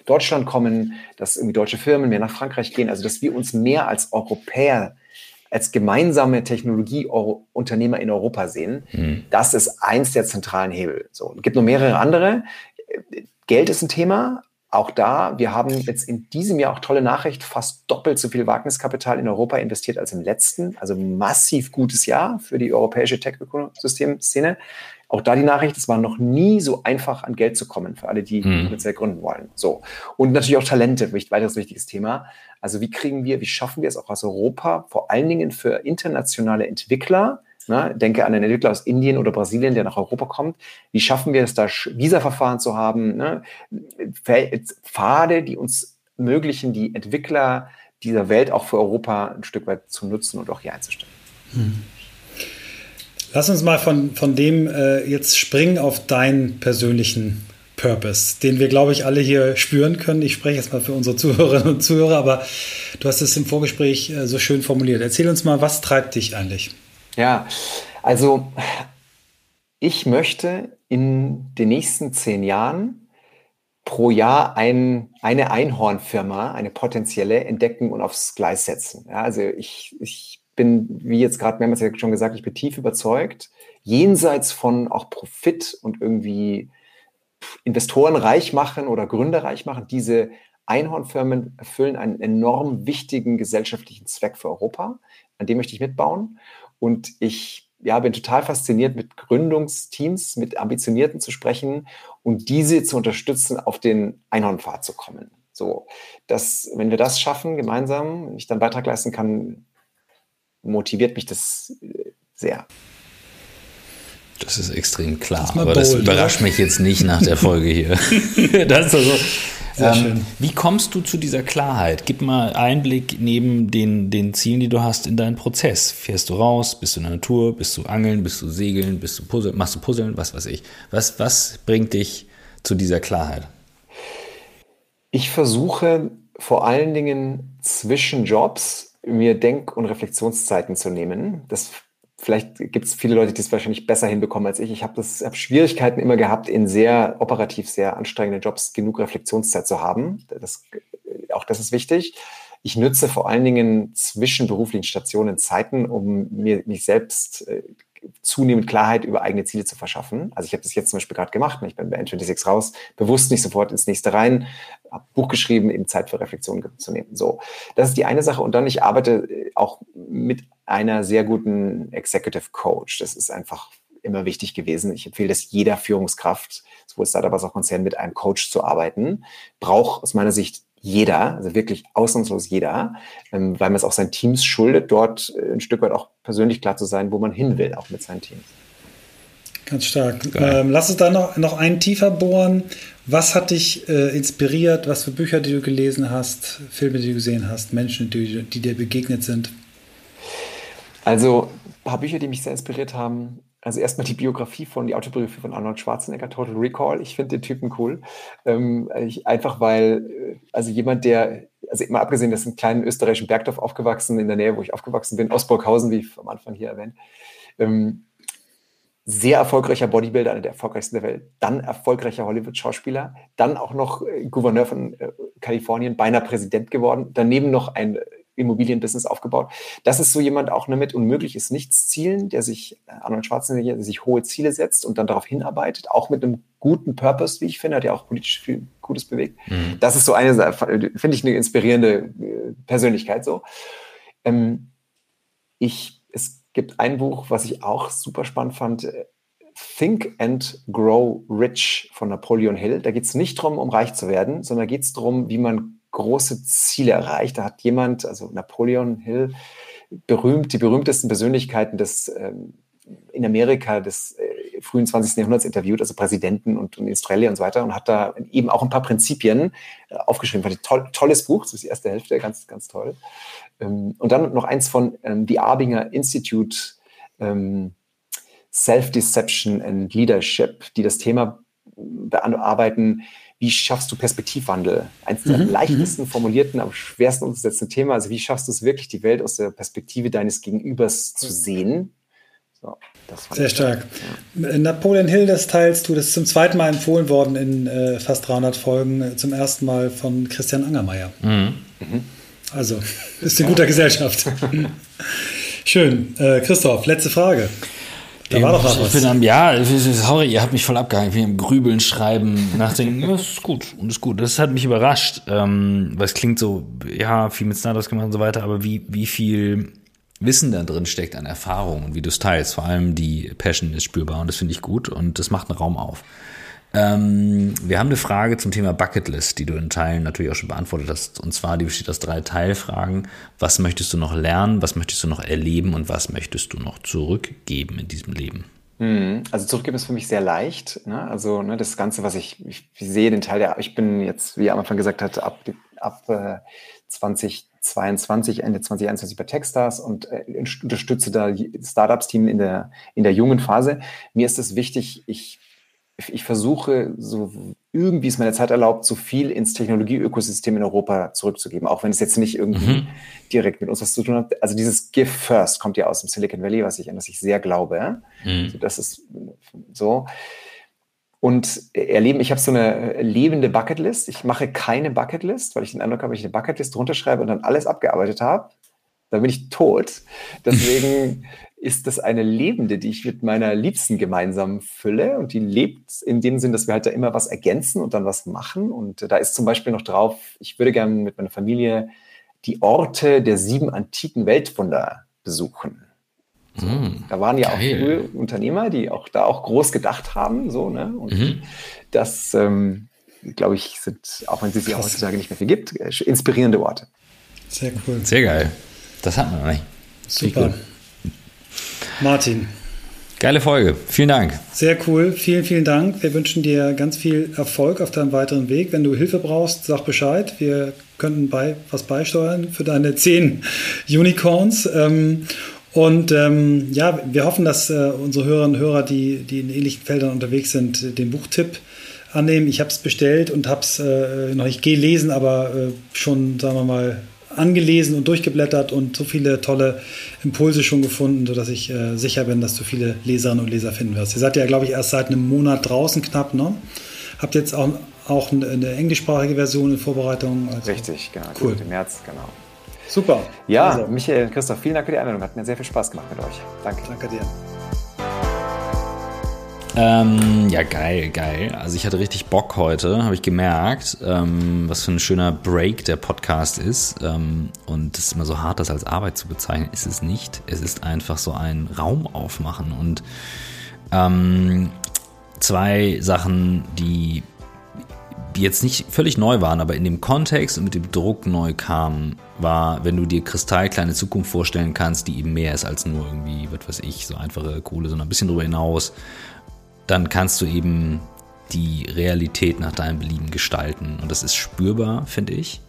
S3: Deutschland kommen, dass irgendwie deutsche Firmen mehr nach Frankreich gehen. Also, dass wir uns mehr als Europäer, als gemeinsame Technologieunternehmer in Europa sehen. Mhm. Das ist eins der zentralen Hebel. So, es gibt noch mehrere andere. Geld ist ein Thema, auch da, wir haben jetzt in diesem Jahr auch tolle Nachricht, fast doppelt so viel Wagniskapital in Europa investiert als im letzten. Also massiv gutes Jahr für die europäische Tech-Ökosystem-Szene. Auch da die Nachricht, es war noch nie so einfach an Geld zu kommen für alle, die hm. potenziell gründen wollen. So. Und natürlich auch Talente, weiteres wichtiges Thema. Also wie kriegen wir, wie schaffen wir es auch aus Europa, vor allen Dingen für internationale Entwickler, Ne? Denke an einen Entwickler aus Indien oder Brasilien, der nach Europa kommt. Wie schaffen wir es da, Visa-Verfahren zu haben? Ne? Pfade, die uns ermöglichen, die Entwickler dieser Welt auch für Europa ein Stück weit zu nutzen und auch hier einzustellen. Hm.
S2: Lass uns mal von, von dem äh, jetzt springen auf deinen persönlichen Purpose, den wir, glaube ich, alle hier spüren können. Ich spreche jetzt mal für unsere [laughs] Zuhörerinnen und Zuhörer, aber du hast es im Vorgespräch äh, so schön formuliert. Erzähl uns mal, was treibt dich eigentlich?
S3: Ja, also ich möchte in den nächsten zehn Jahren pro Jahr ein, eine Einhornfirma, eine potenzielle, entdecken und aufs Gleis setzen. Ja, also ich, ich bin, wie jetzt gerade mehrmals schon gesagt, ich bin tief überzeugt, jenseits von auch Profit und irgendwie Investoren reich machen oder Gründer reich machen, diese Einhornfirmen erfüllen einen enorm wichtigen gesellschaftlichen Zweck für Europa. An dem möchte ich mitbauen. Und ich ja, bin total fasziniert, mit Gründungsteams, mit Ambitionierten zu sprechen und diese zu unterstützen, auf den Einhornpfad zu kommen. So, dass, wenn wir das schaffen, gemeinsam, ich dann Beitrag leisten kann, motiviert mich das äh, sehr.
S1: Das ist extrem klar, das aber bold, das überrascht oder? mich jetzt nicht nach der Folge hier. [laughs] das ist also, sehr ähm, schön. Wie kommst du zu dieser Klarheit? Gib mal Einblick neben den, den Zielen, die du hast, in deinen Prozess. Fährst du raus? Bist du in der Natur? Bist du angeln? Bist du segeln? Bist du Puzzle? Machst du Puzzeln? Was weiß ich. Was, was bringt dich zu dieser Klarheit?
S3: Ich versuche vor allen Dingen zwischen Jobs mir Denk- und Reflexionszeiten zu nehmen. Das vielleicht gibt es viele Leute, die es wahrscheinlich besser hinbekommen als ich. Ich habe hab Schwierigkeiten immer gehabt, in sehr operativ sehr anstrengenden Jobs genug Reflexionszeit zu haben. Das, auch das ist wichtig. Ich nutze vor allen Dingen zwischen beruflichen Stationen Zeiten, um mir mich selbst äh, zunehmend Klarheit über eigene Ziele zu verschaffen. Also ich habe das jetzt zum Beispiel gerade gemacht. Ne? Ich bin bei N26 raus, bewusst nicht sofort ins nächste rein, Buch geschrieben, eben Zeit für Reflexion zu nehmen. So, das ist die eine Sache. Und dann, ich arbeite äh, auch mit einer sehr guten Executive Coach. Das ist einfach immer wichtig gewesen. Ich empfehle das jeder Führungskraft, sowohl Startup als auch Konzern, mit einem Coach zu arbeiten. Braucht aus meiner Sicht jeder, also wirklich ausnahmslos jeder, ähm, weil man es auch seinen Teams schuldet, dort äh, ein Stück weit auch persönlich klar zu sein, wo man hin will, auch mit seinen Teams.
S2: Ganz stark. Ähm, lass uns da noch, noch einen tiefer bohren. Was hat dich äh, inspiriert? Was für Bücher, die du gelesen hast, Filme, die du gesehen hast, Menschen, die, die dir begegnet sind?
S3: Also ein paar Bücher, die mich sehr inspiriert haben, also erstmal die Biografie von, die Autobiografie von Arnold Schwarzenegger, Total Recall. Ich finde den Typen cool. Ähm, ich, einfach weil, äh, also jemand, der, also immer abgesehen, dass ein kleinen österreichischen Bergdorf aufgewachsen, in der Nähe, wo ich aufgewachsen bin, Osburghausen, wie am Anfang hier erwähnt. Ähm, sehr erfolgreicher Bodybuilder, einer der erfolgreichsten der Welt, dann erfolgreicher Hollywood-Schauspieler, dann auch noch äh, Gouverneur von äh, Kalifornien, beinahe Präsident geworden, daneben noch ein Immobilienbusiness aufgebaut. Das ist so jemand auch nur mit unmöglich ist nichts Zielen, der sich, äh, Arnold Schwarzenegger, der sich hohe Ziele setzt und dann darauf hinarbeitet, auch mit einem guten Purpose, wie ich finde, hat ja auch politisch viel Gutes bewegt. Mhm. Das ist so eine, finde ich, eine inspirierende äh, Persönlichkeit so. Ähm, ich, es gibt ein Buch, was ich auch super spannend fand, äh, Think and Grow Rich von Napoleon Hill. Da geht es nicht darum, um reich zu werden, sondern geht es darum, wie man große Ziele erreicht. Da hat jemand, also Napoleon Hill, berühmt, die berühmtesten Persönlichkeiten des ähm, in Amerika des äh, frühen 20. Jahrhunderts interviewt, also Präsidenten und, und Australien und so weiter, und hat da eben auch ein paar Prinzipien äh, aufgeschrieben. War ein toll, tolles Buch, das ist die erste Hälfte, ganz, ganz toll. Ähm, und dann noch eins von ähm, The Arbinger Institute ähm, Self-Deception and Leadership, die das Thema bearbeiten, wie schaffst du Perspektivwandel? Eines der mhm. leichtesten mhm. formulierten, aber schwersten umzusetzten Thema. Also wie schaffst du es wirklich, die Welt aus der Perspektive deines Gegenübers zu sehen?
S2: So, Sehr stark. Ja. Napoleon Hill, das teilst du, das ist zum zweiten Mal empfohlen worden in äh, fast 300 Folgen, äh, zum ersten Mal von Christian Angermeier. Mhm. Mhm. Also, ist in guter Gesellschaft. [laughs] Schön. Äh, Christoph, letzte Frage.
S1: Da war doch was. Ich bin am, ja, sorry, ihr habt mich voll abgehangen. Ich bin am Grübeln, Schreiben, Nachdenken. ja, das ist gut und ist gut. Das hat mich überrascht, ähm, weil es klingt so, ja, viel mit Startups gemacht und so weiter, aber wie, wie viel Wissen da drin steckt an Erfahrung und wie du es teilst. Vor allem die Passion ist spürbar und das finde ich gut und das macht einen Raum auf. Ähm, wir haben eine Frage zum Thema Bucketlist, die du in Teilen natürlich auch schon beantwortet hast. Und zwar, die besteht aus drei Teilfragen. Was möchtest du noch lernen? Was möchtest du noch erleben? Und was möchtest du noch zurückgeben in diesem Leben?
S3: Hm, also zurückgeben ist für mich sehr leicht. Ne? Also ne, das Ganze, was ich, ich, sehe, den Teil der, ich bin jetzt, wie am Anfang gesagt hat, ab, ab äh, 2022, Ende 2021 bei Techstars und äh, unterstütze da Startups-Team in der, in der jungen Phase. Mir ist es wichtig, ich ich versuche, so irgendwie es meine Zeit erlaubt, so viel ins Technologieökosystem in Europa zurückzugeben, auch wenn es jetzt nicht irgendwie mhm. direkt mit uns was zu tun hat. Also dieses Give First kommt ja aus dem Silicon Valley, was ich, an das ich sehr glaube. Mhm. Also das ist so. Und erleben, ich habe so eine lebende Bucketlist. Ich mache keine Bucketlist, weil ich den Eindruck habe, wenn ich eine Bucketlist runterschreibe und dann alles abgearbeitet habe, dann bin ich tot. Deswegen [laughs] ist das eine lebende, die ich mit meiner Liebsten gemeinsam fülle. Und die lebt in dem Sinn, dass wir halt da immer was ergänzen und dann was machen. Und da ist zum Beispiel noch drauf, ich würde gerne mit meiner Familie die Orte der sieben antiken Weltwunder besuchen. So, mm, da waren ja geil. auch viele Unternehmer, die auch da auch groß gedacht haben. So, ne? Und mhm. das, ähm, glaube ich, sind, auch wenn es sie heutzutage nicht mehr viel gibt, äh, inspirierende Orte.
S1: Sehr cool. Sehr geil. Das hat man noch nicht.
S2: Super. Martin.
S1: Geile Folge. Vielen Dank.
S2: Sehr cool. Vielen, vielen Dank. Wir wünschen dir ganz viel Erfolg auf deinem weiteren Weg. Wenn du Hilfe brauchst, sag Bescheid. Wir könnten bei, was beisteuern für deine zehn Unicorns. Ähm, und ähm, ja, wir hoffen, dass äh, unsere Hörerinnen und Hörer, die, die in ähnlichen Feldern unterwegs sind, den Buchtipp annehmen. Ich habe es bestellt und habe es äh, noch nicht gelesen, aber äh, schon, sagen wir mal, angelesen und durchgeblättert und so viele tolle Impulse schon gefunden, sodass ich äh, sicher bin, dass du viele Leserinnen und Leser finden wirst. Ihr seid ja, glaube ich, erst seit einem Monat draußen knapp, ne? Habt jetzt auch, auch eine, eine englischsprachige Version in Vorbereitung.
S3: Also Richtig, genau. Cool. Im März, genau.
S2: Super.
S3: Ja, also. Michael und Christoph, vielen Dank für die Einladung. Hat mir sehr viel Spaß gemacht mit euch. Danke.
S2: Danke dir.
S1: Ähm, ja, geil, geil. Also ich hatte richtig Bock heute, habe ich gemerkt, ähm, was für ein schöner Break der Podcast ist. Ähm, und es ist immer so hart, das als Arbeit zu bezeichnen, ist es nicht. Es ist einfach so ein Raum aufmachen. Und ähm, zwei Sachen, die, die jetzt nicht völlig neu waren, aber in dem Kontext und mit dem Druck neu kamen, war, wenn du dir kristallkleine Zukunft vorstellen kannst, die eben mehr ist als nur irgendwie, was weiß ich, so einfache Kohle, sondern ein bisschen darüber hinaus dann kannst du eben die Realität nach deinem Belieben gestalten. Und das ist spürbar, finde ich.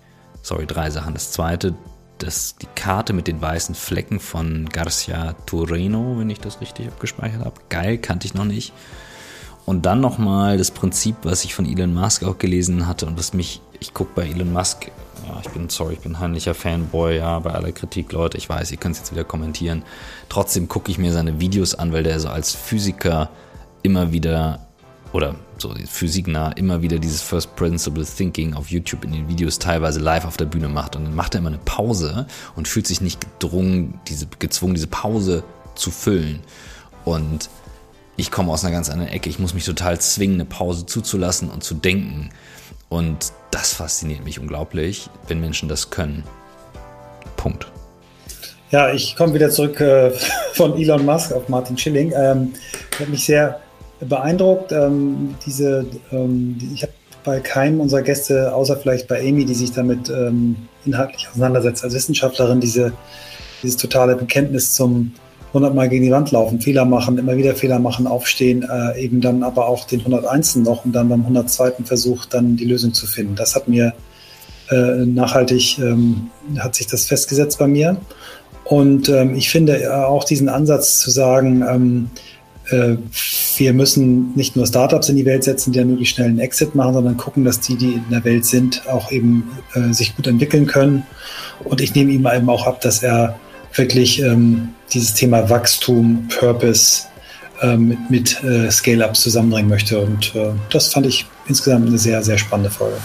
S1: Sorry, drei Sachen. Das zweite, das, die Karte mit den weißen Flecken von Garcia Tureno, wenn ich das richtig abgespeichert habe. Geil, kannte ich noch nicht. Und dann nochmal das Prinzip, was ich von Elon Musk auch gelesen hatte und was mich, ich gucke bei Elon Musk, ja, ich bin, sorry, ich bin heimlicher Fanboy, ja, bei aller Kritik, Leute, ich weiß, ihr könnt es jetzt wieder kommentieren. Trotzdem gucke ich mir seine Videos an, weil der so als Physiker immer wieder oder so physiknah immer wieder dieses First Principle Thinking auf YouTube in den Videos teilweise live auf der Bühne macht. Und dann macht er immer eine Pause und fühlt sich nicht gedrungen, diese, gezwungen, diese Pause zu füllen. Und ich komme aus einer ganz anderen Ecke. Ich muss mich total zwingen, eine Pause zuzulassen und zu denken. Und das fasziniert mich unglaublich, wenn Menschen das können. Punkt.
S2: Ja, ich komme wieder zurück äh, [laughs] von Elon Musk auf Martin Schilling. Ähm, hat mich sehr beeindruckt. Ähm, diese, ähm, ich habe bei keinem unserer Gäste, außer vielleicht bei Amy, die sich damit ähm, inhaltlich auseinandersetzt, als Wissenschaftlerin, diese, dieses totale Bekenntnis zum 100 Mal gegen die Wand laufen, Fehler machen, immer wieder Fehler machen, aufstehen, äh, eben dann aber auch den 101. noch und dann beim 102. Versuch dann die Lösung zu finden. Das hat mir äh, nachhaltig, ähm, hat sich das festgesetzt bei mir. Und ähm, ich finde äh, auch diesen Ansatz zu sagen, ähm, äh, wir müssen nicht nur Startups in die Welt setzen, die dann möglichst schnell einen Exit machen, sondern gucken, dass die, die in der Welt sind, auch eben äh, sich gut entwickeln können. Und ich nehme ihm eben auch ab, dass er wirklich ähm, dieses Thema Wachstum, Purpose äh, mit, mit äh, Scale-Ups zusammenbringen möchte. Und äh, das fand ich insgesamt eine sehr, sehr spannende Folge.